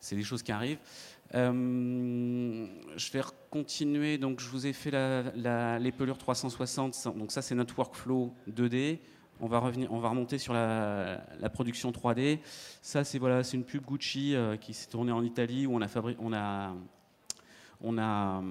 c'est des choses qui arrivent. Euh, je vais continuer. Donc, je vous ai fait les pelures 360. Donc, ça, c'est notre workflow 2D. On va, revenir, on va remonter sur la, production 3D. Ça, c'est voilà, une pub Gucci euh, qui s'est tournée en Italie où on a, on a, on a,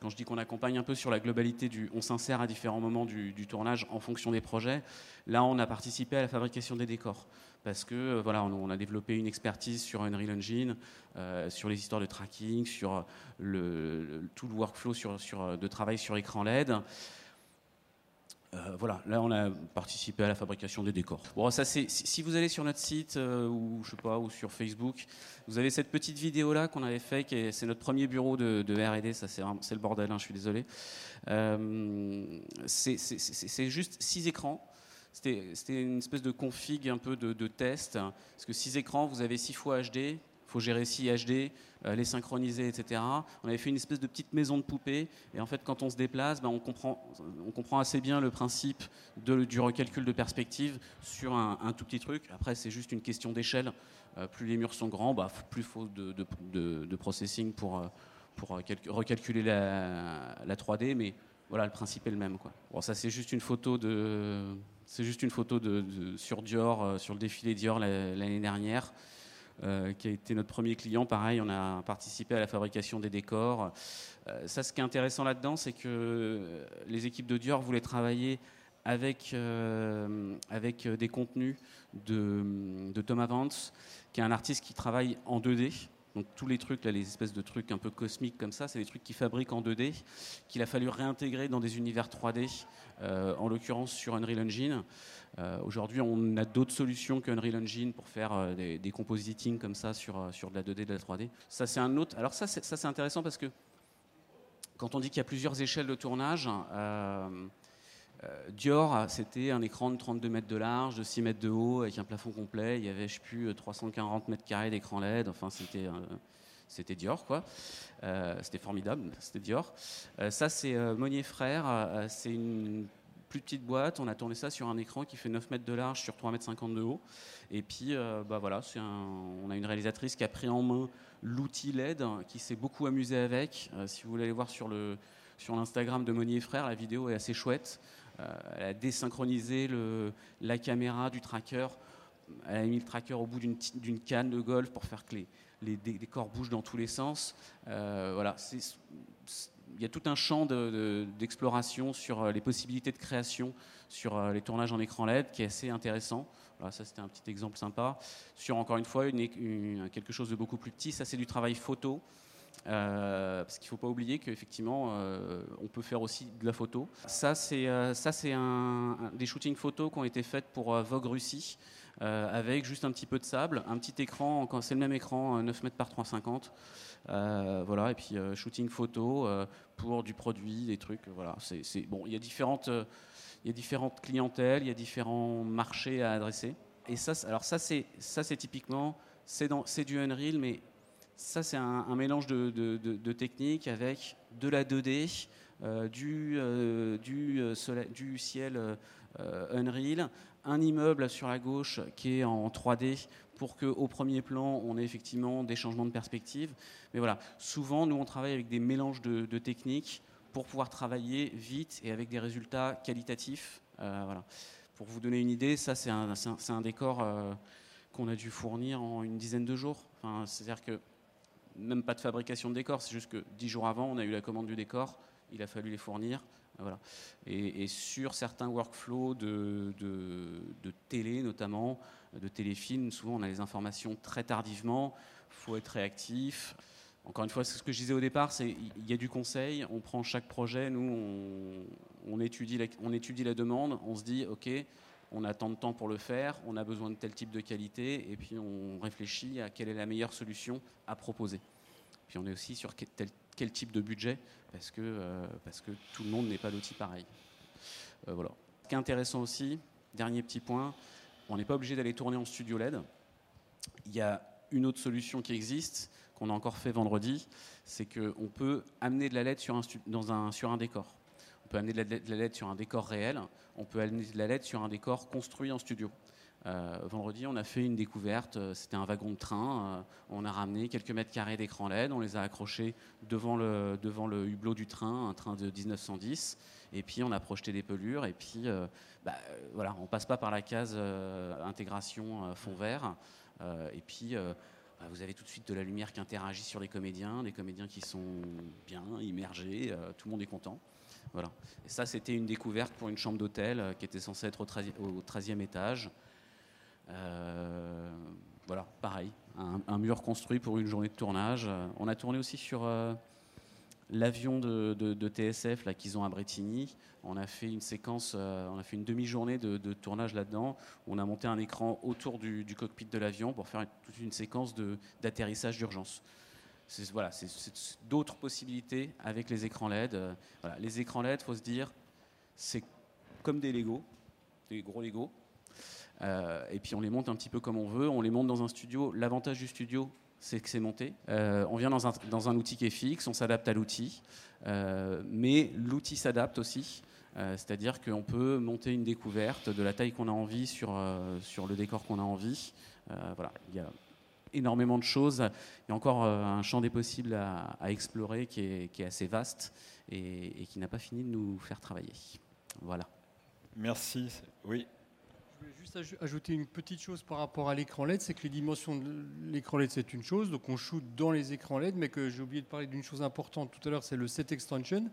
quand je dis qu'on accompagne un peu sur la globalité du, on s'insère à différents moments du, du, tournage en fonction des projets. Là, on a participé à la fabrication des décors parce que euh, voilà, on, a développé une expertise sur Unreal Engine, euh, sur les histoires de tracking, sur le, tout le workflow sur, sur, de travail sur écran LED. Euh, voilà, là on a participé à la fabrication des décors. Bon, ça c'est si vous allez sur notre site ou je sais pas ou sur Facebook, vous avez cette petite vidéo là qu'on avait fait, c'est notre premier bureau de, R&D. Ça c'est le bordel, hein, je suis désolé. c'est juste six écrans c'était une espèce de config un peu de, test. Parce que 6 écrans, vous avez 6 fois HD, faut gérer 6 HD, euh, les synchroniser, etc. On avait fait une espèce de petite maison de poupée. Et en fait, quand on se déplace, ben, on, comprend, assez bien le principe du recalcul de perspective sur un, tout petit truc. Après, c'est juste une question d'échelle. Euh, plus les murs sont grands, bah, plus il faut de, processing pour, euh, recalculer la, la 3D. Mais voilà, le principe est le même. Bon, ça, c'est juste une photo de c'est juste une photo de, sur Dior, euh, sur le défilé Dior l'année dernière, euh, qui a été notre premier client. Pareil, on a participé à la fabrication des décors. Euh, ce qui est intéressant là-dedans, c'est que les équipes de Dior voulaient travailler avec, avec des contenus de, de Thomas Vance, qui est un artiste qui travaille en 2D. Donc tous les trucs, là, les espèces de trucs un peu cosmiques comme ça, c'est des trucs qu'il fabrique en 2D, qu'il a fallu réintégrer dans des univers 3D, euh, en l'occurrence sur Unreal Engine. Euh, aujourd'hui, on a d'autres solutions qu'Unreal Engine pour faire euh, des, compositing comme ça sur, sur de la 2D, de la 3D. Ça, c'est un autre. Alors ça, ça c'est intéressant parce que quand on dit qu'il y a plusieurs échelles de tournage, Dior, c'était un écran de 32 mètres de large, de 6 mètres de haut, avec un plafond complet. Il y avait, je sais plus, 340 mètres carrés d'écran LED. Enfin, c'était c'était Dior, quoi. c'était formidable, c'était Dior. ça, c'est Monnier Frères. c'est une plus petite boîte. On a tourné ça sur un écran qui fait 9 mètres de large sur 3 mètres 50 de haut. Et puis, bah voilà, on a une réalisatrice qui a pris en main l'outil LED, qui s'est beaucoup amusé avec. si vous voulez aller voir sur sur l'Instagram de Monnier Frères, la vidéo est assez chouette. Elle a désynchronisé la caméra du tracker elle a mis le tracker au bout d'une canne de golf pour faire que les, les décors bougent dans tous les sens. Euh, voilà, il y a tout un champ d'exploration sur euh, les possibilités de création sur euh, les tournages en écran LED qui est assez intéressant. Voilà, ça c'était un petit exemple sympa. Sur encore une fois quelque chose de beaucoup plus petit, ça c'est du travail photo. Parce qu'il ne faut pas oublier qu'effectivement, on peut faire aussi de la photo. Ça, c'est un, des shootings photos qui ont été faits pour Vogue Russie. Euh, avec juste un petit peu de sable, un petit écran, c'est le même écran, 9 euh, mètres par 3,50. Euh, voilà, et puis shooting photo pour du produit, des trucs. Voilà, c'est bon. Il y a différentes, clientèles, il y a différents marchés à adresser. Et ça, alors ça c'est typiquement c'est du Unreal, mais ça c'est un, mélange de, techniques avec de la 2D, du, du, du, ciel Unreal, un immeuble sur la gauche qui est en 3D pour qu'au premier plan, on ait effectivement des changements de perspective. Mais voilà, souvent, nous, on travaille avec des mélanges de, techniques pour pouvoir travailler vite et avec des résultats qualitatifs. Euh, voilà. Pour vous donner une idée, ça, c'est un, un, décor euh, qu'on a dû fournir en une dizaine de jours. Enfin, C'est-à-dire que même pas de fabrication de décor, c'est juste que dix jours avant, on a eu la commande du décor, il a fallu les fournir. Voilà. Et, sur certains workflows de, télé notamment, de téléfilm, souvent on a les informations très tardivement, il faut être réactif. Encore une fois, ce que je disais au départ, c'est il y a du conseil, on prend chaque projet, nous on, étudie on étudie la demande, on se dit ok, on a tant de temps pour le faire, on a besoin de tel type de qualité, et puis on réfléchit à quelle est la meilleure solution à proposer. Puis on est aussi sur quel type de budget, parce que, euh, parce que tout le monde n'est pas d'outils pareil. Euh, voilà. Ce qui est intéressant aussi, dernier petit point, on n'est pas obligé d'aller tourner en studio LED. Il y a une autre solution qui existe, qu'on a encore fait vendredi, c'est qu'on peut amener de la LED sur un décor. On peut amener de la LED sur un décor réel, on peut amener de la LED sur un décor construit en studio. Euh, vendredi, on a fait une découverte. Euh, c'était un wagon de train. Euh, on a ramené quelques mètres carrés d'écran LED. On les a accrochés devant le, devant le hublot du train, un train de 1910. Et puis, on a projeté des pelures. Et puis, bah, voilà, on passe pas par la case intégration fond vert. et puis, bah, vous avez tout de suite de la lumière qui interagit sur les comédiens, des comédiens qui sont bien immergés. tout le monde est content. Et ça, c'était une découverte pour une chambre d'hôtel qui était censée être au 13e étage. Euh, voilà, pareil, un, mur construit pour une journée de tournage. On a tourné aussi sur euh, l'avion de, TSF là qu'ils ont à Bretigny. On a fait une séquence, euh, on a fait une demi-journée de, tournage là-dedans. On a monté un écran autour du, cockpit de l'avion pour faire toute une séquence d'atterrissage d'urgence. Voilà, c'est d'autres possibilités avec les écrans LED. Voilà, les écrans LED, faut se dire, c'est comme des Lego, des gros Lego. Euh, et puis on les monte un petit peu comme on veut. On les monte dans un studio. L'avantage du studio, c'est que c'est monté. Euh, on vient dans un, dans un, outil qui est fixe, on s'adapte à l'outil, euh, mais l'outil s'adapte aussi. C'est-à-dire qu'on peut monter une découverte de la taille qu'on a envie sur, sur le décor qu'on a envie. voilà, il y a énormément de choses. Il y a encore un champ des possibles à, explorer qui est, qui est, assez vaste et, et qui n'a pas fini de nous faire travailler. Voilà. Merci. Oui, juste ajouter une petite chose par rapport à l'écran LED, c'est que les dimensions de l'écran LED, c'est une chose, donc on shoot dans les écrans LED, mais que j'ai oublié de parler d'une chose importante tout à l'heure, c'est le set extension,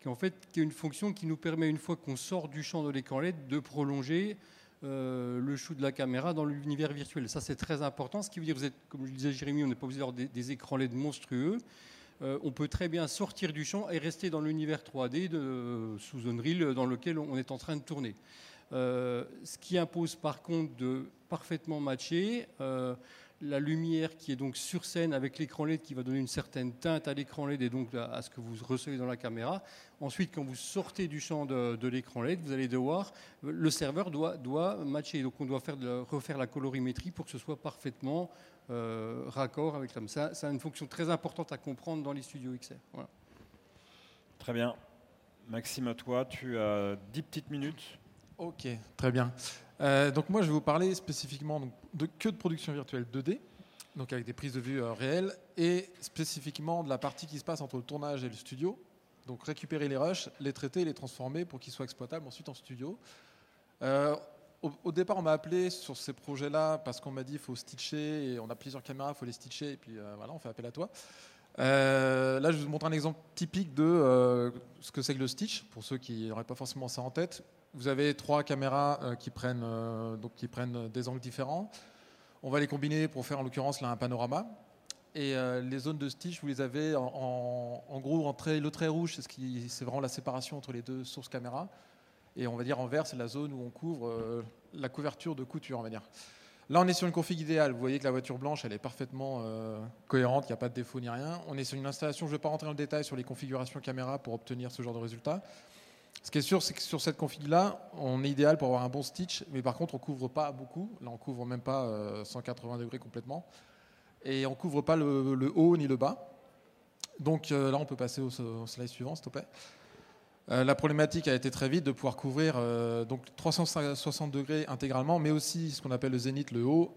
qui en fait qui est une fonction qui nous permet, une fois qu'on sort du champ de l'écran LED, de prolonger euh, le shoot de la caméra dans l'univers virtuel. Ça, c'est très important, ce qui veut dire, vous comme je disais Jérémy, on n'est pas obligé d'avoir des, écrans LED monstrueux. Euh, on peut très bien sortir du champ et rester dans l'univers 3D de, sous Unreal dans lequel on est en train de tourner. Euh, ce qui impose par contre de parfaitement matcher la lumière qui est donc sur scène avec l'écran LED qui va donner une certaine teinte à l'écran LED et donc à ce que vous recevez dans la caméra. Ensuite, quand vous sortez du champ de, l'écran LED, vous allez devoir, le serveur doit, doit matcher. Donc on doit faire refaire la colorimétrie pour que ce soit parfaitement euh, raccord avec l'homme. Ça, ça a une fonction très importante à comprendre dans les studios XR. Très bien. Maxime, à toi, tu as 10 petites minutes. Ok, très bien. Euh, donc moi, je vais vous parler spécifiquement de, que de production virtuelle 2D, donc avec des prises de vue euh, réelles, et spécifiquement de la partie qui se passe entre le tournage et le studio. Donc récupérer les rushs, les traiter, les transformer pour qu'ils soient exploitables ensuite en studio. Euh, au, départ, on m'a appelé sur ces projets-là parce qu'on m'a dit qu'il faut stitcher, et on a plusieurs caméras, il faut les stitcher, et puis voilà, on fait appel à toi. Là, je vous montre un exemple typique de ce que c'est que le stitch, pour ceux qui n'auraient pas forcément ça en tête. Vous avez trois caméras euh, qui, prennent, euh, donc qui prennent des angles différents. On va les combiner pour faire en l'occurrence là un panorama. Et euh, les zones de stitch, vous les avez en, gros le trait rouge, c'est vraiment la séparation entre les deux sources caméras. Et on va dire en vert, c'est la zone où on couvre la couverture de couture, on va dire. Là, on est sur une config idéale. Vous voyez que la voiture blanche, elle est parfaitement cohérente, il n'y a pas de défaut ni rien. On est sur une installation, je ne vais pas rentrer dans le détail sur les configurations caméra pour obtenir ce genre de résultat. Ce qui est sûr, c'est que sur cette config-là, on est idéal pour avoir un bon stitch, mais par contre, on couvre pas beaucoup. Là, on couvre même pas 180 euh, degrés complètement. Et on couvre pas le, haut ni le bas. Donc euh, là, on peut passer au, slide suivant, s'il te plaît. Euh, la problématique a été très vite de pouvoir couvrir donc 360 degrés intégralement, mais aussi ce qu'on appelle le zénith, le haut,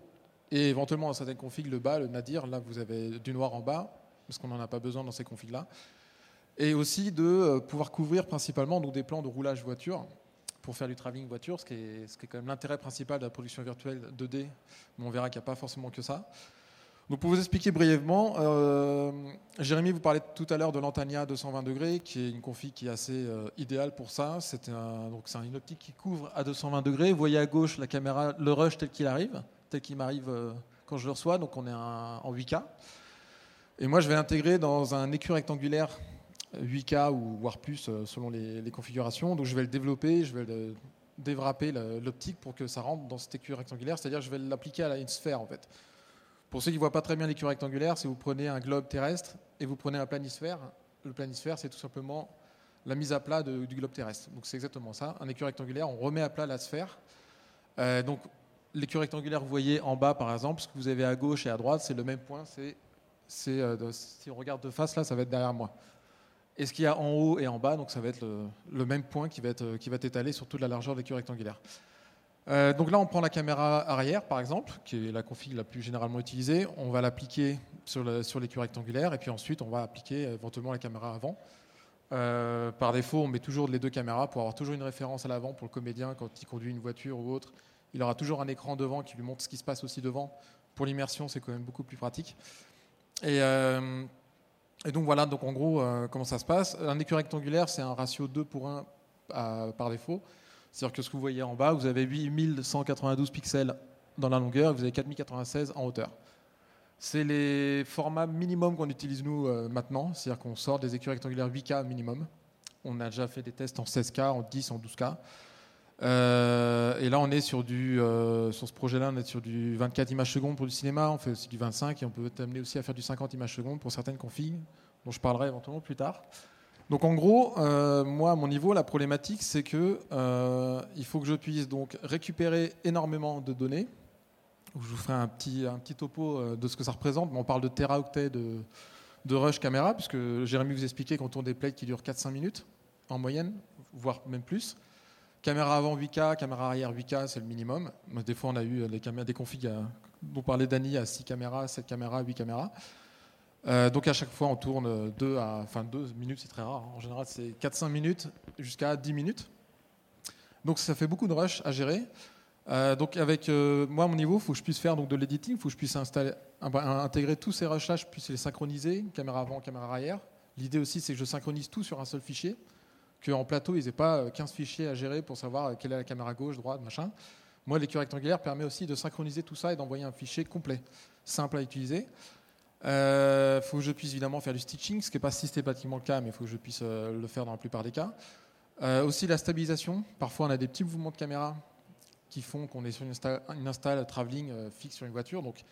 et éventuellement dans certaines configs, le bas, le nadir. Là, vous avez du noir en bas, parce qu'on n'en a pas besoin dans ces configs-là et aussi de euh, pouvoir couvrir principalement donc, des plans de roulage voiture pour faire du travelling voiture, ce qui est, ce qui est quand même l'intérêt principal de la production virtuelle 2D, mais on verra qu'il n'y a pas forcément que ça. Donc pour vous expliquer brièvement, euh, Jérémy vous parlait tout à l'heure de l'Antania 220 degrés, qui est une config qui est assez euh, idéale pour ça. C'est une optique qui couvre à 220 degrés. Vous voyez à gauche la caméra, le rush tel qu'il arrive, tel qu'il m'arrive quand je le reçois. Donc on est en 8K. Et moi je vais l'intégrer dans un écu rectangulaire 8K ou voire plus euh, selon les, configurations. Donc je vais le développer, je vais le dévrapper l'optique pour que ça rentre dans cette écu rectangulaire, c'est-à-dire je vais l'appliquer à une sphère en fait. Pour ceux qui ne voient pas très bien l'écu rectangulaire, si vous prenez un globe terrestre et vous prenez un planisphère, le planisphère c'est tout simplement la mise à plat du globe terrestre. Donc c'est exactement ça, un écu rectangulaire, on remet à plat la sphère. Euh, donc l'écu rectangulaire, vous voyez en bas par exemple, ce que vous avez à gauche et à droite, c'est le même point, c'est, euh, si on regarde de face là, ça va être derrière moi et ce qu'il y a en haut et en bas. Donc ça va être le, même point qui va être, qui va être étalé sur toute la largeur des queues rectangulaires. Euh, donc là, on prend la caméra arrière, par exemple, qui est la config la plus généralement utilisée. On va l'appliquer sur, le, sur les queues rectangulaires, et puis ensuite, on va appliquer éventuellement la caméra avant. Euh, par défaut, on met toujours les deux caméras pour avoir toujours une référence à l'avant pour le comédien quand il conduit une voiture ou autre. Il aura toujours un écran devant qui lui montre ce qui se passe aussi devant. Pour l'immersion, c'est quand même beaucoup plus pratique. Et euh, donc voilà, donc en gros, comment ça se passe? Un écu rectangulaire, c'est un ratio 2 pour 1 par défaut. C'est-à-dire que ce que vous voyez en bas, vous avez 8192 pixels dans la longueur et vous avez 4096 en hauteur. C'est les formats minimum qu'on utilise nous euh, maintenant, c'est-à-dire qu'on sort des écus rectangulaires 8K minimum. On a déjà fait des tests en 16K, en 10, en 12K. Euh, et là, on est sur du, sur ce projet-là, on est sur du 24 images secondes pour du cinéma, on fait aussi du 25 et on peut amener aussi à faire du 50 images secondes pour certaines configs, dont je parlerai éventuellement plus tard. Donc en gros, euh, moi à mon niveau, la problématique c'est que euh, il faut que je puisse donc récupérer énormément de données. Je vous ferai un petit, un petit topo de ce que ça représente. On parle de teraoctets de, rush caméra, puisque Jérémy vous expliquait qu'on tourne des plates qui durent 4-5 minutes en moyenne, voire même plus. Caméra avant 8K, caméra arrière 8K, c'est le minimum. Des fois, on a eu des, caméras, des configs, dont parlait à 6 caméras, 7 caméras, 8 caméras. Euh, donc à chaque fois, on tourne 2 à, enfin 2 minutes, c'est très rare. En général, c'est 4-5 minutes jusqu'à 10 minutes. Donc ça fait beaucoup de rush à gérer. Euh, donc avec euh, moi, à mon niveau, il faut que je puisse faire donc, de l'editing, il faut que je puisse installer, intégrer tous ces rushs-là, je puisse les synchroniser, caméra avant, caméra arrière. L'idée aussi, c'est que je synchronise tout sur un seul fichier qu'en plateau, ils n'aient pas 15 fichiers à gérer pour savoir quelle est la caméra gauche, droite, machin. Moi, l'écu rectangulaire permet aussi de synchroniser tout ça et d'envoyer un fichier complet, simple à utiliser. Il euh, faut que je puisse évidemment faire du stitching, ce qui n'est pas systématiquement le cas, mais il faut que je puisse euh, le faire dans la plupart des cas. Euh, aussi la stabilisation. Parfois, on a des petits mouvements de caméra qui font qu'on est sur une, install, travelling fixe sur une voiture. Donc,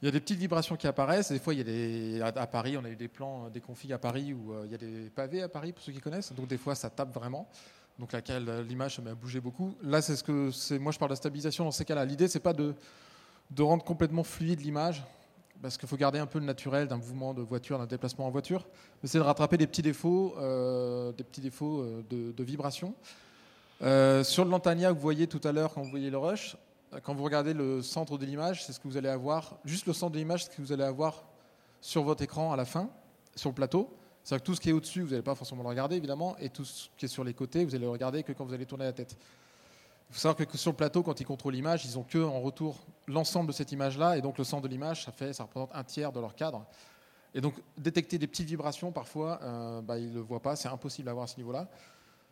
il y a des petites vibrations qui apparaissent. Des fois, il y a des, à, Paris, on a eu des plans, des configs à Paris où il y a des pavés à Paris, pour ceux qui connaissent. Donc, des fois, ça tape vraiment. Donc, l'image met à bouger beaucoup. Là, c'est ce que c'est. Moi, je parle de stabilisation dans ces cas-là. L'idée, c'est pas de, de rendre complètement fluide l'image, parce qu'il faut garder un peu le naturel d'un mouvement de voiture, d'un déplacement en voiture, mais c'est de rattraper des petits défauts, euh, des petits défauts euh, de, vibration. Euh, sur le Lantania, vous voyez tout à l'heure quand vous voyez le rush, quand vous regardez le centre de l'image, c'est ce que vous allez avoir, juste le centre de l'image, c'est ce que vous allez avoir sur votre écran à la fin, sur le plateau. C'est-à-dire que tout ce qui est au-dessus, vous n'allez pas forcément le regarder évidemment, et tout ce qui est sur les côtés, vous allez le regarder que quand vous allez tourner la tête. Il faut savoir que sur le plateau, quand ils contrôlent l'image, ils ont que en retour l'ensemble de cette image-là, et donc le centre de l'image, ça, fait, ça représente un tiers de leur cadre. Et donc détecter des petites vibrations, parfois, euh, bah, ils ne le voient pas, c'est impossible à voir à ce niveau-là.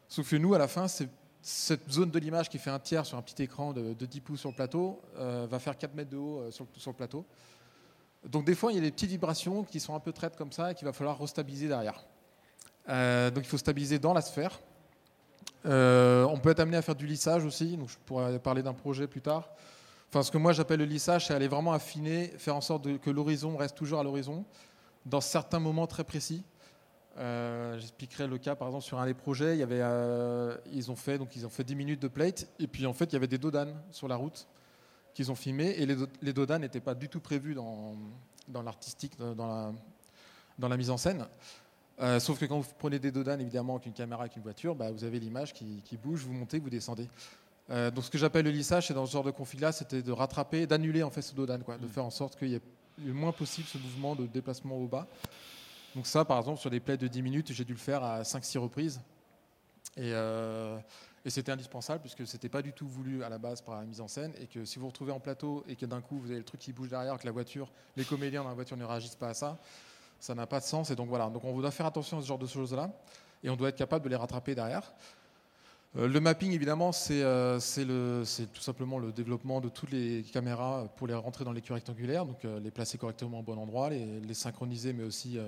Sauf que nous, à la fin, cette zone de l'image qui fait un tiers sur un petit écran de, 10 pouces sur le plateau euh, va faire 4 mètres de haut euh, sur, le plateau. Donc des fois, il y a des petites vibrations qui sont un peu traites comme ça et qu'il va falloir restabiliser derrière. donc il faut stabiliser dans la sphère. Euh, on peut être amené à faire du lissage aussi, donc je pourrais parler d'un projet plus tard. Enfin, ce que moi j'appelle le lissage, c'est aller vraiment affiner, faire en sorte que l'horizon reste toujours à l'horizon, dans certains moments très précis. Euh, j'expliquerai le cas, par exemple, sur un des projets, il y avait, euh, ils, ont fait, donc, ils ont fait 10 minutes de plate, et puis en fait, il y avait des dodanes sur la route qu'ils ont filmé, et les, les dodanes n'étaient pas du tout prévus dans, l'artistique, dans la, dans la mise en scène. Euh, sauf que quand vous prenez des dodanes, évidemment, avec une caméra, avec une voiture, bah, vous avez l'image qui, bouge, vous montez, vous descendez. Euh, donc ce que j'appelle le lissage, c'est dans ce genre de config-là, c'était de rattraper, d'annuler en fait ce dodane, quoi, de mm. faire en sorte qu'il y ait le moins possible ce mouvement de déplacement au bas. Donc ça, par exemple, sur des plays de 10 minutes, j'ai dû le faire à 5-6 reprises. Euh, et, c'était indispensable puisque ce n'était pas du tout voulu à la base par la mise en scène et que si vous vous retrouvez en plateau et que d'un coup vous avez le truc qui bouge derrière, que la voiture, les comédiens dans la voiture ne réagissent pas à ça, ça n'a pas de sens. Et donc voilà, donc on doit faire attention à ce genre de choses-là, et on doit être capable de les rattraper derrière. Euh, le mapping, évidemment, euh, c'est tout simplement le développement de toutes les caméras pour les rentrer dans l'écu rectangulaire, donc euh, les placer correctement au bon endroit, les, les synchroniser, mais aussi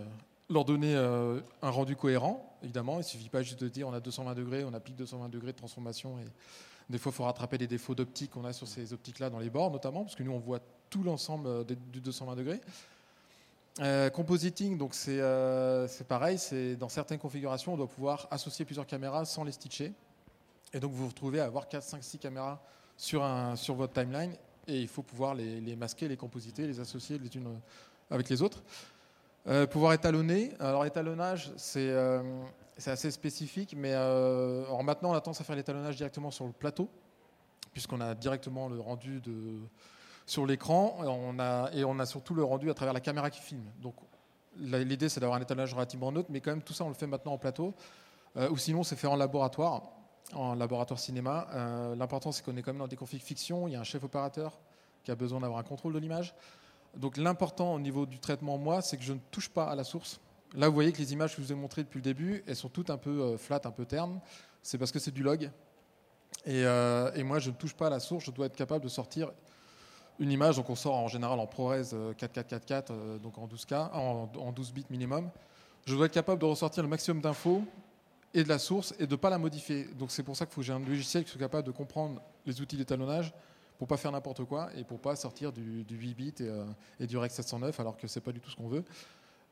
leur donner un rendu cohérent, évidemment. Il ne suffit pas juste de dire on a 220 degrés, on applique 220 degrés de transformation. Et des fois, il faut rattraper les défauts d'optique qu'on a sur ces optiques-là dans les bords, notamment, parce que nous, on voit tout l'ensemble du 220 degrés. Euh, compositing, donc euh, c'est pareil, c'est dans certaines configurations, on doit pouvoir associer plusieurs caméras sans les stitcher. Et donc vous vous retrouvez à avoir 4, 5, 6 caméras sur, un, sur votre timeline et il faut pouvoir les, masquer, les compositer, les associer les unes avec les autres. Euh, pouvoir étalonner. Alors étalonnage, c'est assez spécifique, mais maintenant on a tendance à faire l'étalonnage directement sur le plateau, puisqu'on a directement le rendu de sur l'écran on a, et on a surtout le rendu à travers la caméra qui filme. Donc l'idée c'est d'avoir un étalonnage relativement neutre, mais quand même tout ça on le fait maintenant en plateau, euh, ou sinon c'est fait en laboratoire, en laboratoire cinéma. Euh, l'important c'est qu'on est quand même dans des configs fiction, il y a un chef opérateur qui a besoin d'avoir un contrôle de l'image. Donc l'important au niveau du traitement, moi, c'est que je ne touche pas à la source. Là, vous voyez que les images que je vous ai montrées depuis le début, elles sont toutes un peu euh, un peu ternes. C'est parce que c'est du log. Et, et, moi, je ne touche pas à la source. Je dois être capable de sortir une image, donc on sort en général en ProRes 4444, euh, euh, donc en 12K, en, 12 bits minimum. Je dois être capable de ressortir le maximum d'infos et de la source et de ne pas la modifier. Donc c'est pour ça qu'il faut que j'ai un logiciel qui soit capable de comprendre les outils d'étalonnage pour pas faire n'importe quoi et pour pas sortir du, 8 bits euh, et, du Rec 709 alors que c'est pas du tout ce qu'on veut.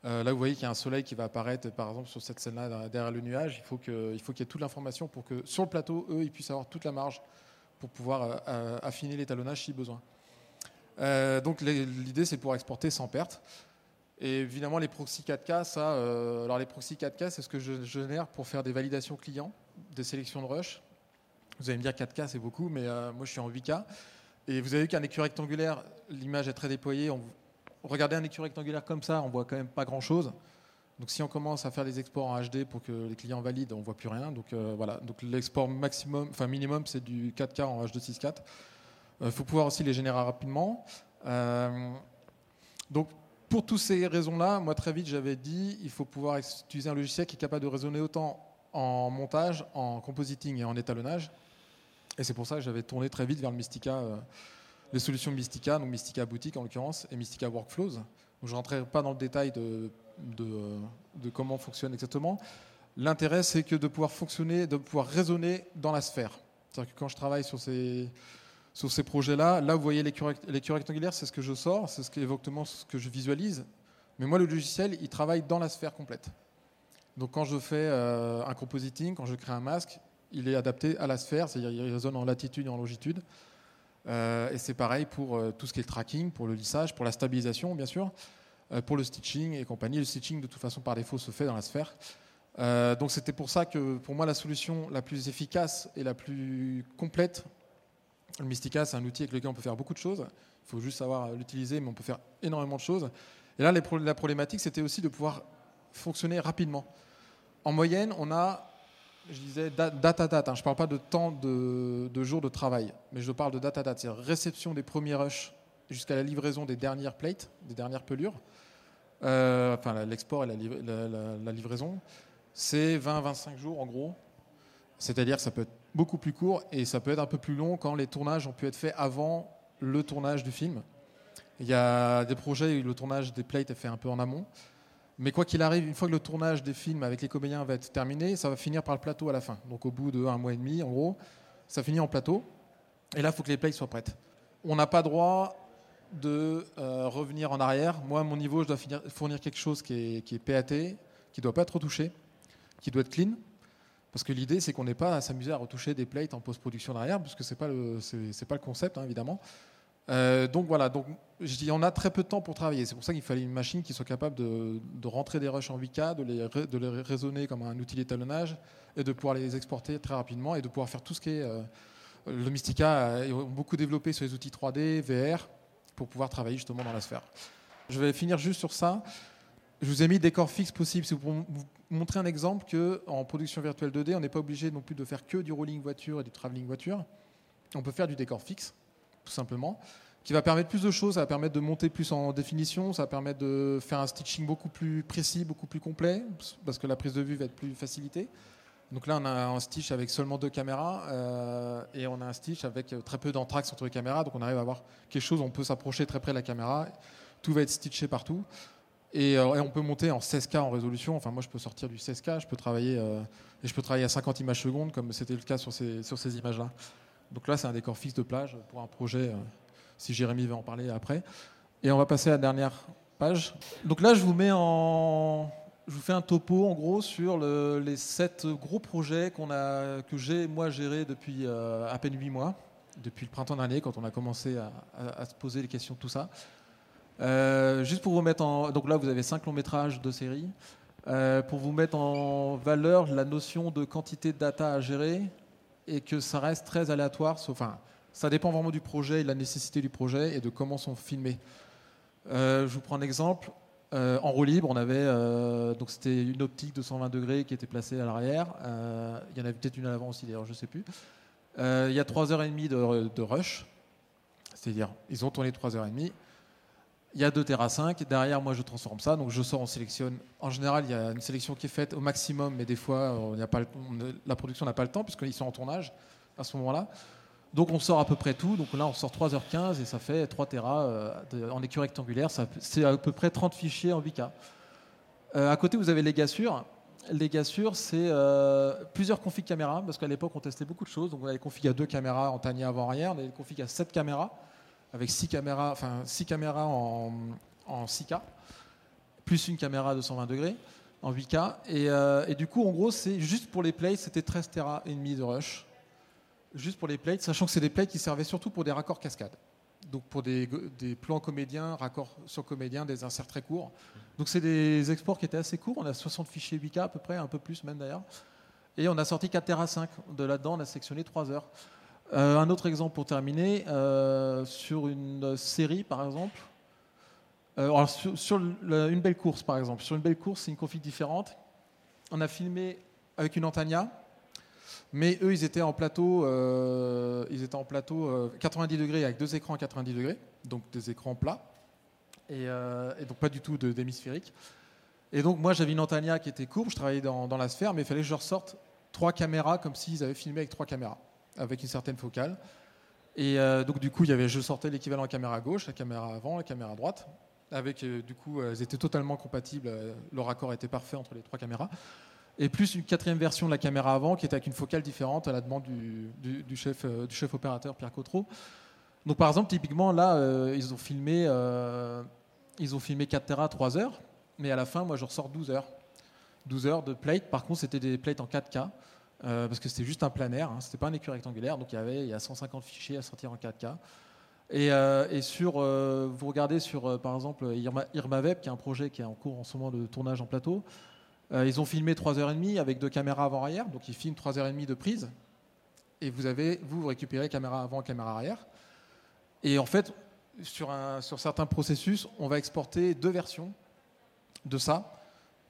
là, vous voyez qu'il y a un soleil qui va apparaître, par exemple, sur cette scène-là derrière le nuage. Il faut qu'il y ait toute l'information pour que sur le plateau, eux, ils puissent avoir toute la marge pour pouvoir affiner l'étalonnage si besoin. Euh, donc l'idée c'est pour exporter sans perte. Et évidemment les proxys 4K, ça, euh, alors les proxys 4K, c'est ce que je génère pour faire des validations clients, des sélections de rush. Vous allez me dire 4K c'est beaucoup, mais euh, moi je suis en 8K. Et vous avez vu qu'un écu rectangulaire, l'image est très déployée. Regardez un écu rectangulaire comme ça, on voit quand même pas grand chose. Donc si on commence à faire des exports en HD pour que les clients valident, on voit plus rien. Donc voilà. Donc l'export maximum, enfin minimum, c'est du 4K en H264. Il euh, faut pouvoir aussi les générer rapidement. Euh, donc, pour toutes ces raisons-là, moi très vite j'avais dit il faut pouvoir utiliser un logiciel qui est capable de raisonner autant en montage, en compositing et en étalonnage. Et c'est pour ça que j'avais tourné très vite vers le Mystica, euh, les solutions Mystica, donc Mystica Boutique en l'occurrence, et Mystica Workflows. Je ne rentrerai pas dans le détail de, de, de comment fonctionne exactement. L'intérêt, c'est que de pouvoir fonctionner, de pouvoir raisonner dans la sphère. C'est-à-dire que quand je travaille sur ces, sur ces projets-là. Là, vous voyez l'écran rectangulaire, c'est ce que je sors, c'est ce ce que je visualise. Mais moi, le logiciel, il travaille dans la sphère complète. Donc quand je fais euh, un compositing, quand je crée un masque, il est adapté à la sphère, c'est-à-dire il résonne en latitude et en longitude. Euh, et c'est pareil pour euh, tout ce qui est le tracking, pour le lissage, pour la stabilisation, bien sûr, pour le stitching et compagnie. Le stitching, de toute façon, par défaut, se fait dans la sphère. donc c'était pour ça que, pour moi, la solution la plus efficace et la plus complète, le Mystica, c'est un outil avec lequel on peut faire beaucoup de choses. Il faut juste savoir l'utiliser, mais on peut faire énormément de choses. Et là, la problématique, c'était aussi de pouvoir fonctionner rapidement. En moyenne, on a, je disais, data date. Hein. Je ne parle pas de temps de, jours de travail, mais je parle de data date, c'est-à-dire réception des premiers rushs jusqu'à la livraison des dernières plates, des dernières pelures. Euh, enfin, l'export et la, livraison, c'est 20-25 jours en gros. C'est-à-dire ça peut être beaucoup plus court et ça peut être un peu plus long quand les tournages ont pu être faits avant le tournage du film. Il y a des projets où le tournage des plates est fait un peu en amont. Mais quoi qu'il arrive, une fois que le tournage des films avec les comédiens va être terminé, ça va finir par le plateau à la fin. Donc au bout d'un mois et demi, en gros, ça finit en plateau. Et là, il faut que les plates soient prêtes. On n'a pas droit de euh, revenir en arrière. Moi, mon niveau, je dois fournir quelque chose qui est, qui est PAT, qui ne doit pas être retouché, qui doit être clean. Parce que l'idée, c'est qu'on n'ait pas à s'amuser à retoucher des plates en post-production derrière, parce que ce n'est pas, le, pas le concept, hein, évidemment. Euh, donc voilà, donc, je dis, on a très peu de temps pour travailler. C'est pour ça qu'il fallait une machine qui soit capable de, rentrer des rushs en 8K, de les, de les raisonner comme un outil d'étalonnage et de pouvoir les exporter très rapidement et de pouvoir faire tout ce qui est. Euh, le Mystica a beaucoup développé sur les outils 3D, VR, pour pouvoir travailler justement dans la sphère. Je vais finir juste sur ça. Je vous ai mis des corps fixes possibles. C'est pour vous montrer un exemple qu'en production virtuelle 2D, on n'est pas obligé non plus de faire que du rolling voiture et du travelling voiture. On peut faire du décor fixe tout simplement, qui va permettre plus de choses, ça va permettre de monter plus en définition, ça va permettre de faire un stitching beaucoup plus précis, beaucoup plus complet, parce que la prise de vue va être plus facilitée. Donc là, on a un stitch avec seulement deux caméras euh, et on a un stitch avec très peu d'entraxe entre les caméras. Donc on arrive à avoir quelque chose, on peut s'approcher très près de la caméra. Tout va être stitché partout. Et, euh, on peut monter en 16K en résolution. Enfin, moi, je peux sortir du 16K, je peux travailler, euh, et je peux travailler à 50 images secondes, comme c'était le cas sur ces, images-là. Donc là, c'est un décor fixe de plage pour un projet, euh, si Jérémy veut en parler après. Et on va passer à la dernière page. Donc là, je vous fais un topo en gros sur les sept gros projets que j'ai moi géré depuis à peine huit mois, depuis le printemps dernier quand on a commencé à, se poser les questions de tout ça. Euh, juste pour vous mettre en, donc là vous avez cinq longs métrages de série. pour vous mettre en valeur la notion de quantité de data à gérer, et que ça reste très aléatoire. Enfin, ça dépend vraiment du projet, de la nécessité du projet et de comment sont filmés. Euh, je vous prends un exemple. Euh, en roue libre, on avait euh, donc c'était une optique de 120 degrés qui était placée à l'arrière. il y en avait peut-être une à l'avant aussi, d'ailleurs, je ne sais plus. il y a 3h30 de, de rush, c'est-à-dire ils ont tourné 3h30. Il y a deux Terra 5. Derrière, moi, je transforme ça. Donc, je sors, on sélectionne. En général, il y a une sélection qui est faite au maximum, mais des fois, la production n'a pas le temps, puisqu'ils sont en tournage à ce moment-là. Donc, on sort à peu près tout. Donc, là, on sort 3h15 et ça fait 3 Tera euh, en écure rectangulaire. C'est à peu près 30 fichiers en 8K. Euh, à côté, vous avez les gassures. Les gassures, c'est euh, plusieurs configs caméras, parce qu'à l'époque, on testait beaucoup de choses. Donc, on avait les configs à deux caméras en tanier avant-arrière, on avait les configs à 7 caméras avec 6 caméras, enfin, six caméras en, en 6K, plus une caméra de 120 degrés en 8K. Euh, et, du coup, en gros, c'est juste pour les plates, c'était 13 Tera et demi de rush. Juste pour les plates, sachant que c'est des plates qui servaient surtout pour des raccords cascades. Donc pour des, des, plans comédiens, raccords sur comédiens, des inserts très courts. Donc c'est des exports qui étaient assez courts. On a 60 fichiers 8K à peu près, un peu plus même d'ailleurs. Et on a sorti 4 Tera 5. De là-dedans, on a sectionné 3 heures. Euh, un autre exemple pour terminer, euh, sur une série par exemple, euh, sur, une belle course par exemple, sur une belle course c'est une config différente. On a filmé avec une Antania, mais eux ils étaient en plateau, ils étaient en plateau 90 degrés avec deux écrans à 90 degrés, donc des écrans plats, et, donc pas du tout d'hémisphérique. Et donc moi j'avais une Antania qui était courbe, je travaillais dans, dans la sphère, mais il fallait que je ressorte trois caméras comme s'ils avaient filmé avec trois caméras avec une certaine focale. Et euh, donc du coup, il y avait, je sortais l'équivalent caméra gauche, la caméra avant, la caméra droite. Avec euh, du coup, elles étaient totalement compatibles. Euh, le raccord était parfait entre les trois caméras. Et plus une quatrième version de la caméra avant, qui était avec une focale différente à la demande du, chef, du chef opérateur Pierre Cotreau. Donc par exemple, typiquement là, ils ont filmé, ils ont filmé 4 Tera 3 heures, mais à la fin, moi, je ressors 12 heures. 12 heures de plate. Par contre, c'était des plates en 4K. Parce que c'était juste un planaire, hein, c'était pas un écran rectangulaire, donc il y avait il y a 150 fichiers à sortir en 4K. Euh, et, sur, euh, vous regardez sur, euh, par exemple, Irma, Web, qui est un projet qui est en cours en ce moment de tournage en plateau. ils ont filmé 3h30 avec deux caméras avant-arrière, donc ils filment 3h30 de prise. Et vous, avez, vous, récupérez caméra avant, caméra arrière. Et en fait, sur, sur certains processus, on va exporter deux versions de ça.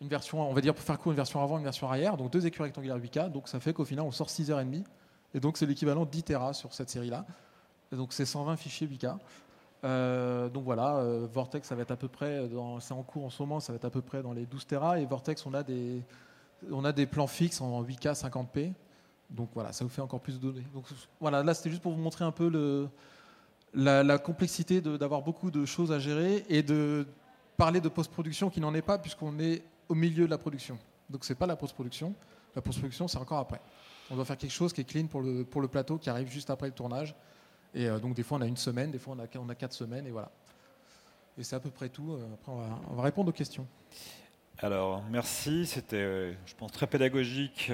Une version, on va dire pour faire court, une version avant, une version arrière. Donc deux écus rectangulaires 8K. Donc ça fait qu'au final, on sort 6h30. Et donc c'est l'équivalent de 10 Tera sur cette série-là. Donc c'est 120 fichiers 8K. Euh, donc voilà, euh, Vortex, ça va être à peu près, c'est en cours en ce moment, ça va être à peu près dans les 12 Tera. Et Vortex, on a des, on a des plans fixes en 8K 50p. Donc voilà, ça vous fait encore plus de données. Donc voilà, là c'était juste pour vous montrer un peu le, la, complexité d'avoir beaucoup de choses à gérer et de parler de post-production qui n'en est pas puisqu'on est au milieu de la production. Donc c'est pas la post-production. La post-production, c'est encore après. On doit faire quelque chose qui est clean pour le, pour le plateau qui arrive juste après le tournage. Et euh, donc des fois on a une semaine, des fois on a, on a quatre semaines, et voilà. Et c'est à peu près tout. Euh, après on va, répondre aux questions. Alors merci, c'était euh, je pense très pédagogique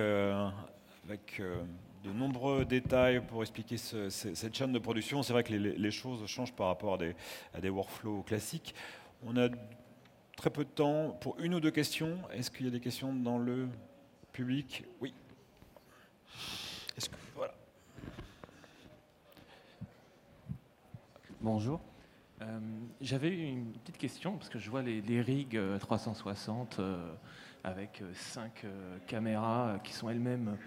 avec de nombreux détails pour expliquer cette chaîne de production. C'est vrai que les, choses changent par rapport à des, à des, workflows classiques. On a très peu de temps pour une ou deux questions. Est-ce qu'il y a des questions dans le public? Oui. Voilà. Bonjour. Euh, j'avais une petite question, parce que je vois les, rigs 360 euh, euh, avec 5 caméras qui sont elles-mêmes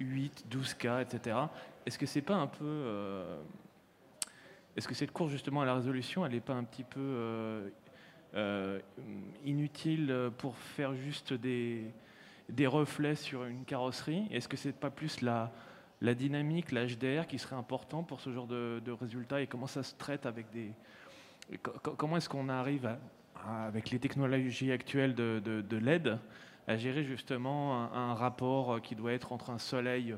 8, 12K, etc. Est-ce que c'est pas un peu. Est-ce que cette course justement à la résolution, elle n'est pas un petit peu inutile pour faire juste des, des reflets sur une carrosserie Est-ce que c'est pas plus la la dynamique, l'HDR qui serait important pour ce genre de, résultats et comment ça se traite avec des. Comment est-ce qu'on arrive, avec les technologies actuelles de, LED, à gérer justement un, rapport qui doit être entre un soleil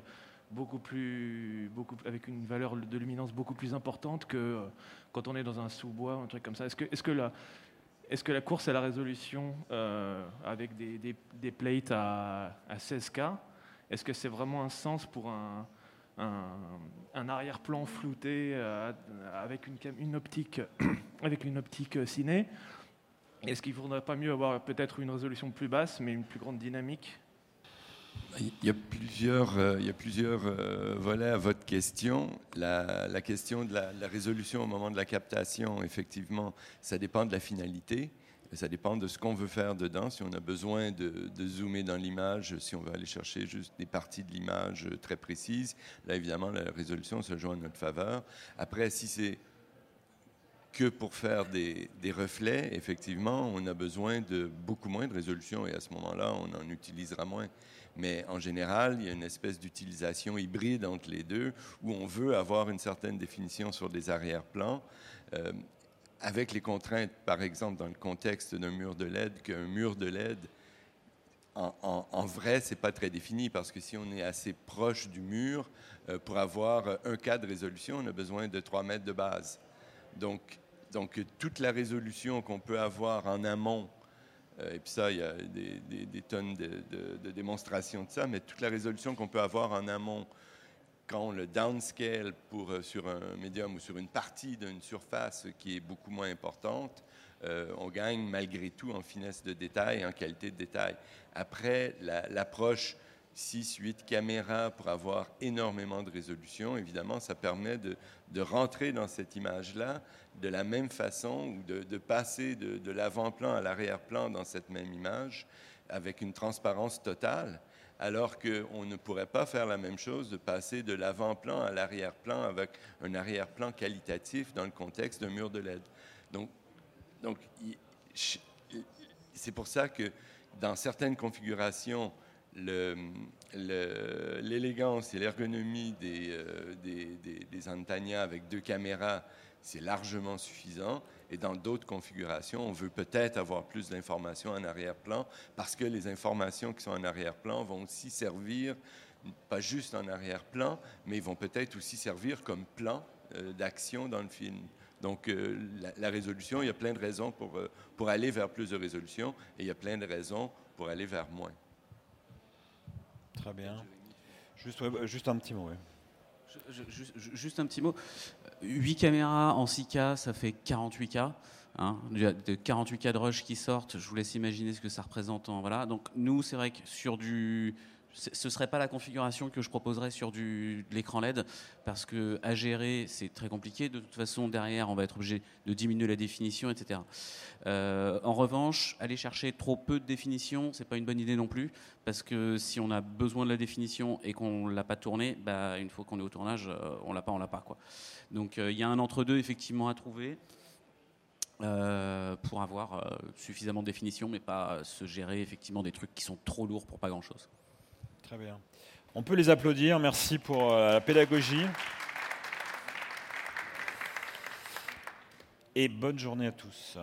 beaucoup plus, beaucoup, avec une valeur de luminance beaucoup plus importante que quand on est dans un sous-bois, un truc comme ça? Est-ce que, est-ce que la, est-ce que la course à la résolution euh, avec des, plates à, à 16K est-ce que c'est vraiment un sens pour un, un, arrière-plan flouté euh, avec une, une, optique, avec une optique euh, ciné? Est-ce qu'il ne faudrait pas mieux avoir peut-être une résolution plus basse, mais une plus grande dynamique il y a plusieurs, euh, plusieurs volets à votre question. La, question de la, résolution au moment de la captation, effectivement, ça dépend de la finalité. Ça dépend de ce qu'on veut faire dedans. Si on a besoin de, zoomer dans l'image, si on veut aller chercher juste des parties de l'image très précises, là, évidemment, la résolution se joue en notre faveur. Après, si c'est que pour faire des, reflets, effectivement, on a besoin de beaucoup moins de résolution et à ce moment-là, on en utilisera moins. Mais en général, il y a une espèce d'utilisation hybride entre les deux où on veut avoir une certaine définition sur des arrière-plans. Euh, avec les contraintes, par exemple, dans le contexte d'un mur de LED, qu'un mur de LED, en, vrai, ce n'est pas très défini parce que si on est assez proche du mur, euh, pour avoir un cas de résolution, on a besoin de 3 mètres de base. Donc, donc toute la résolution qu'on peut avoir en amont, et puis ça, il y a des, tonnes de, démonstrations de ça, mais toute la résolution qu'on peut avoir en amont quand on le downscale pour, euh, sur un médium ou sur une partie d'une surface qui est beaucoup moins importante, euh, on gagne malgré tout en finesse de détail, en qualité de détail. Après, l'approche 6-8 caméras pour avoir énormément de résolution, évidemment, ça permet de, de rentrer dans cette image-là de la même façon ou de, de passer de, de l'avant-plan à l'arrière-plan dans cette même image avec une transparence totale alors qu'on ne pourrait pas faire la même chose de passer de l'avant-plan à l'arrière-plan avec un arrière-plan qualitatif dans le contexte d'un mur de LED. Donc, donc c'est pour ça que dans certaines configurations, l'élégance et l'ergonomie des, euh, avec deux caméras, c'est largement suffisant. Et dans d'autres configurations, on veut peut-être avoir plus d'informations en arrière-plan parce que les informations qui sont en arrière-plan vont aussi servir, pas juste en arrière-plan, mais vont peut-être aussi servir comme plan euh, d'action dans le film. Donc, euh, la, la, résolution, il y a plein de raisons pour, euh, pour aller vers plus de résolution et il y a plein de raisons pour aller vers moins. Très bien. Juste, ouais, juste un petit mot. Juste un petit mot. 8 caméras en 6K, ça fait 48K. Hein, de 48 K de rush qui sortent, je vous laisse imaginer ce que ça représente. En, voilà. Donc nous, c'est vrai que sur du ce ne serait pas la configuration que je proposerais sur l'écran LED parce que à gérer c'est très compliqué. De toute façon derrière on va être obligé de diminuer la définition, etc. Euh, en revanche, aller chercher trop peu de définition, c'est pas une bonne idée non plus parce que si on a besoin de la définition et qu'on l'a pas tournée, bah, une fois qu'on est au tournage, euh, on l'a pas, on l'a pas quoi. Donc euh, il y a un entre deux effectivement à trouver. Euh, pour avoir suffisamment de définition, mais pas se gérer effectivement des trucs qui sont trop lourds pour pas grand-chose. On peut les applaudir. Merci pour euh, la pédagogie. Et bonne journée à tous.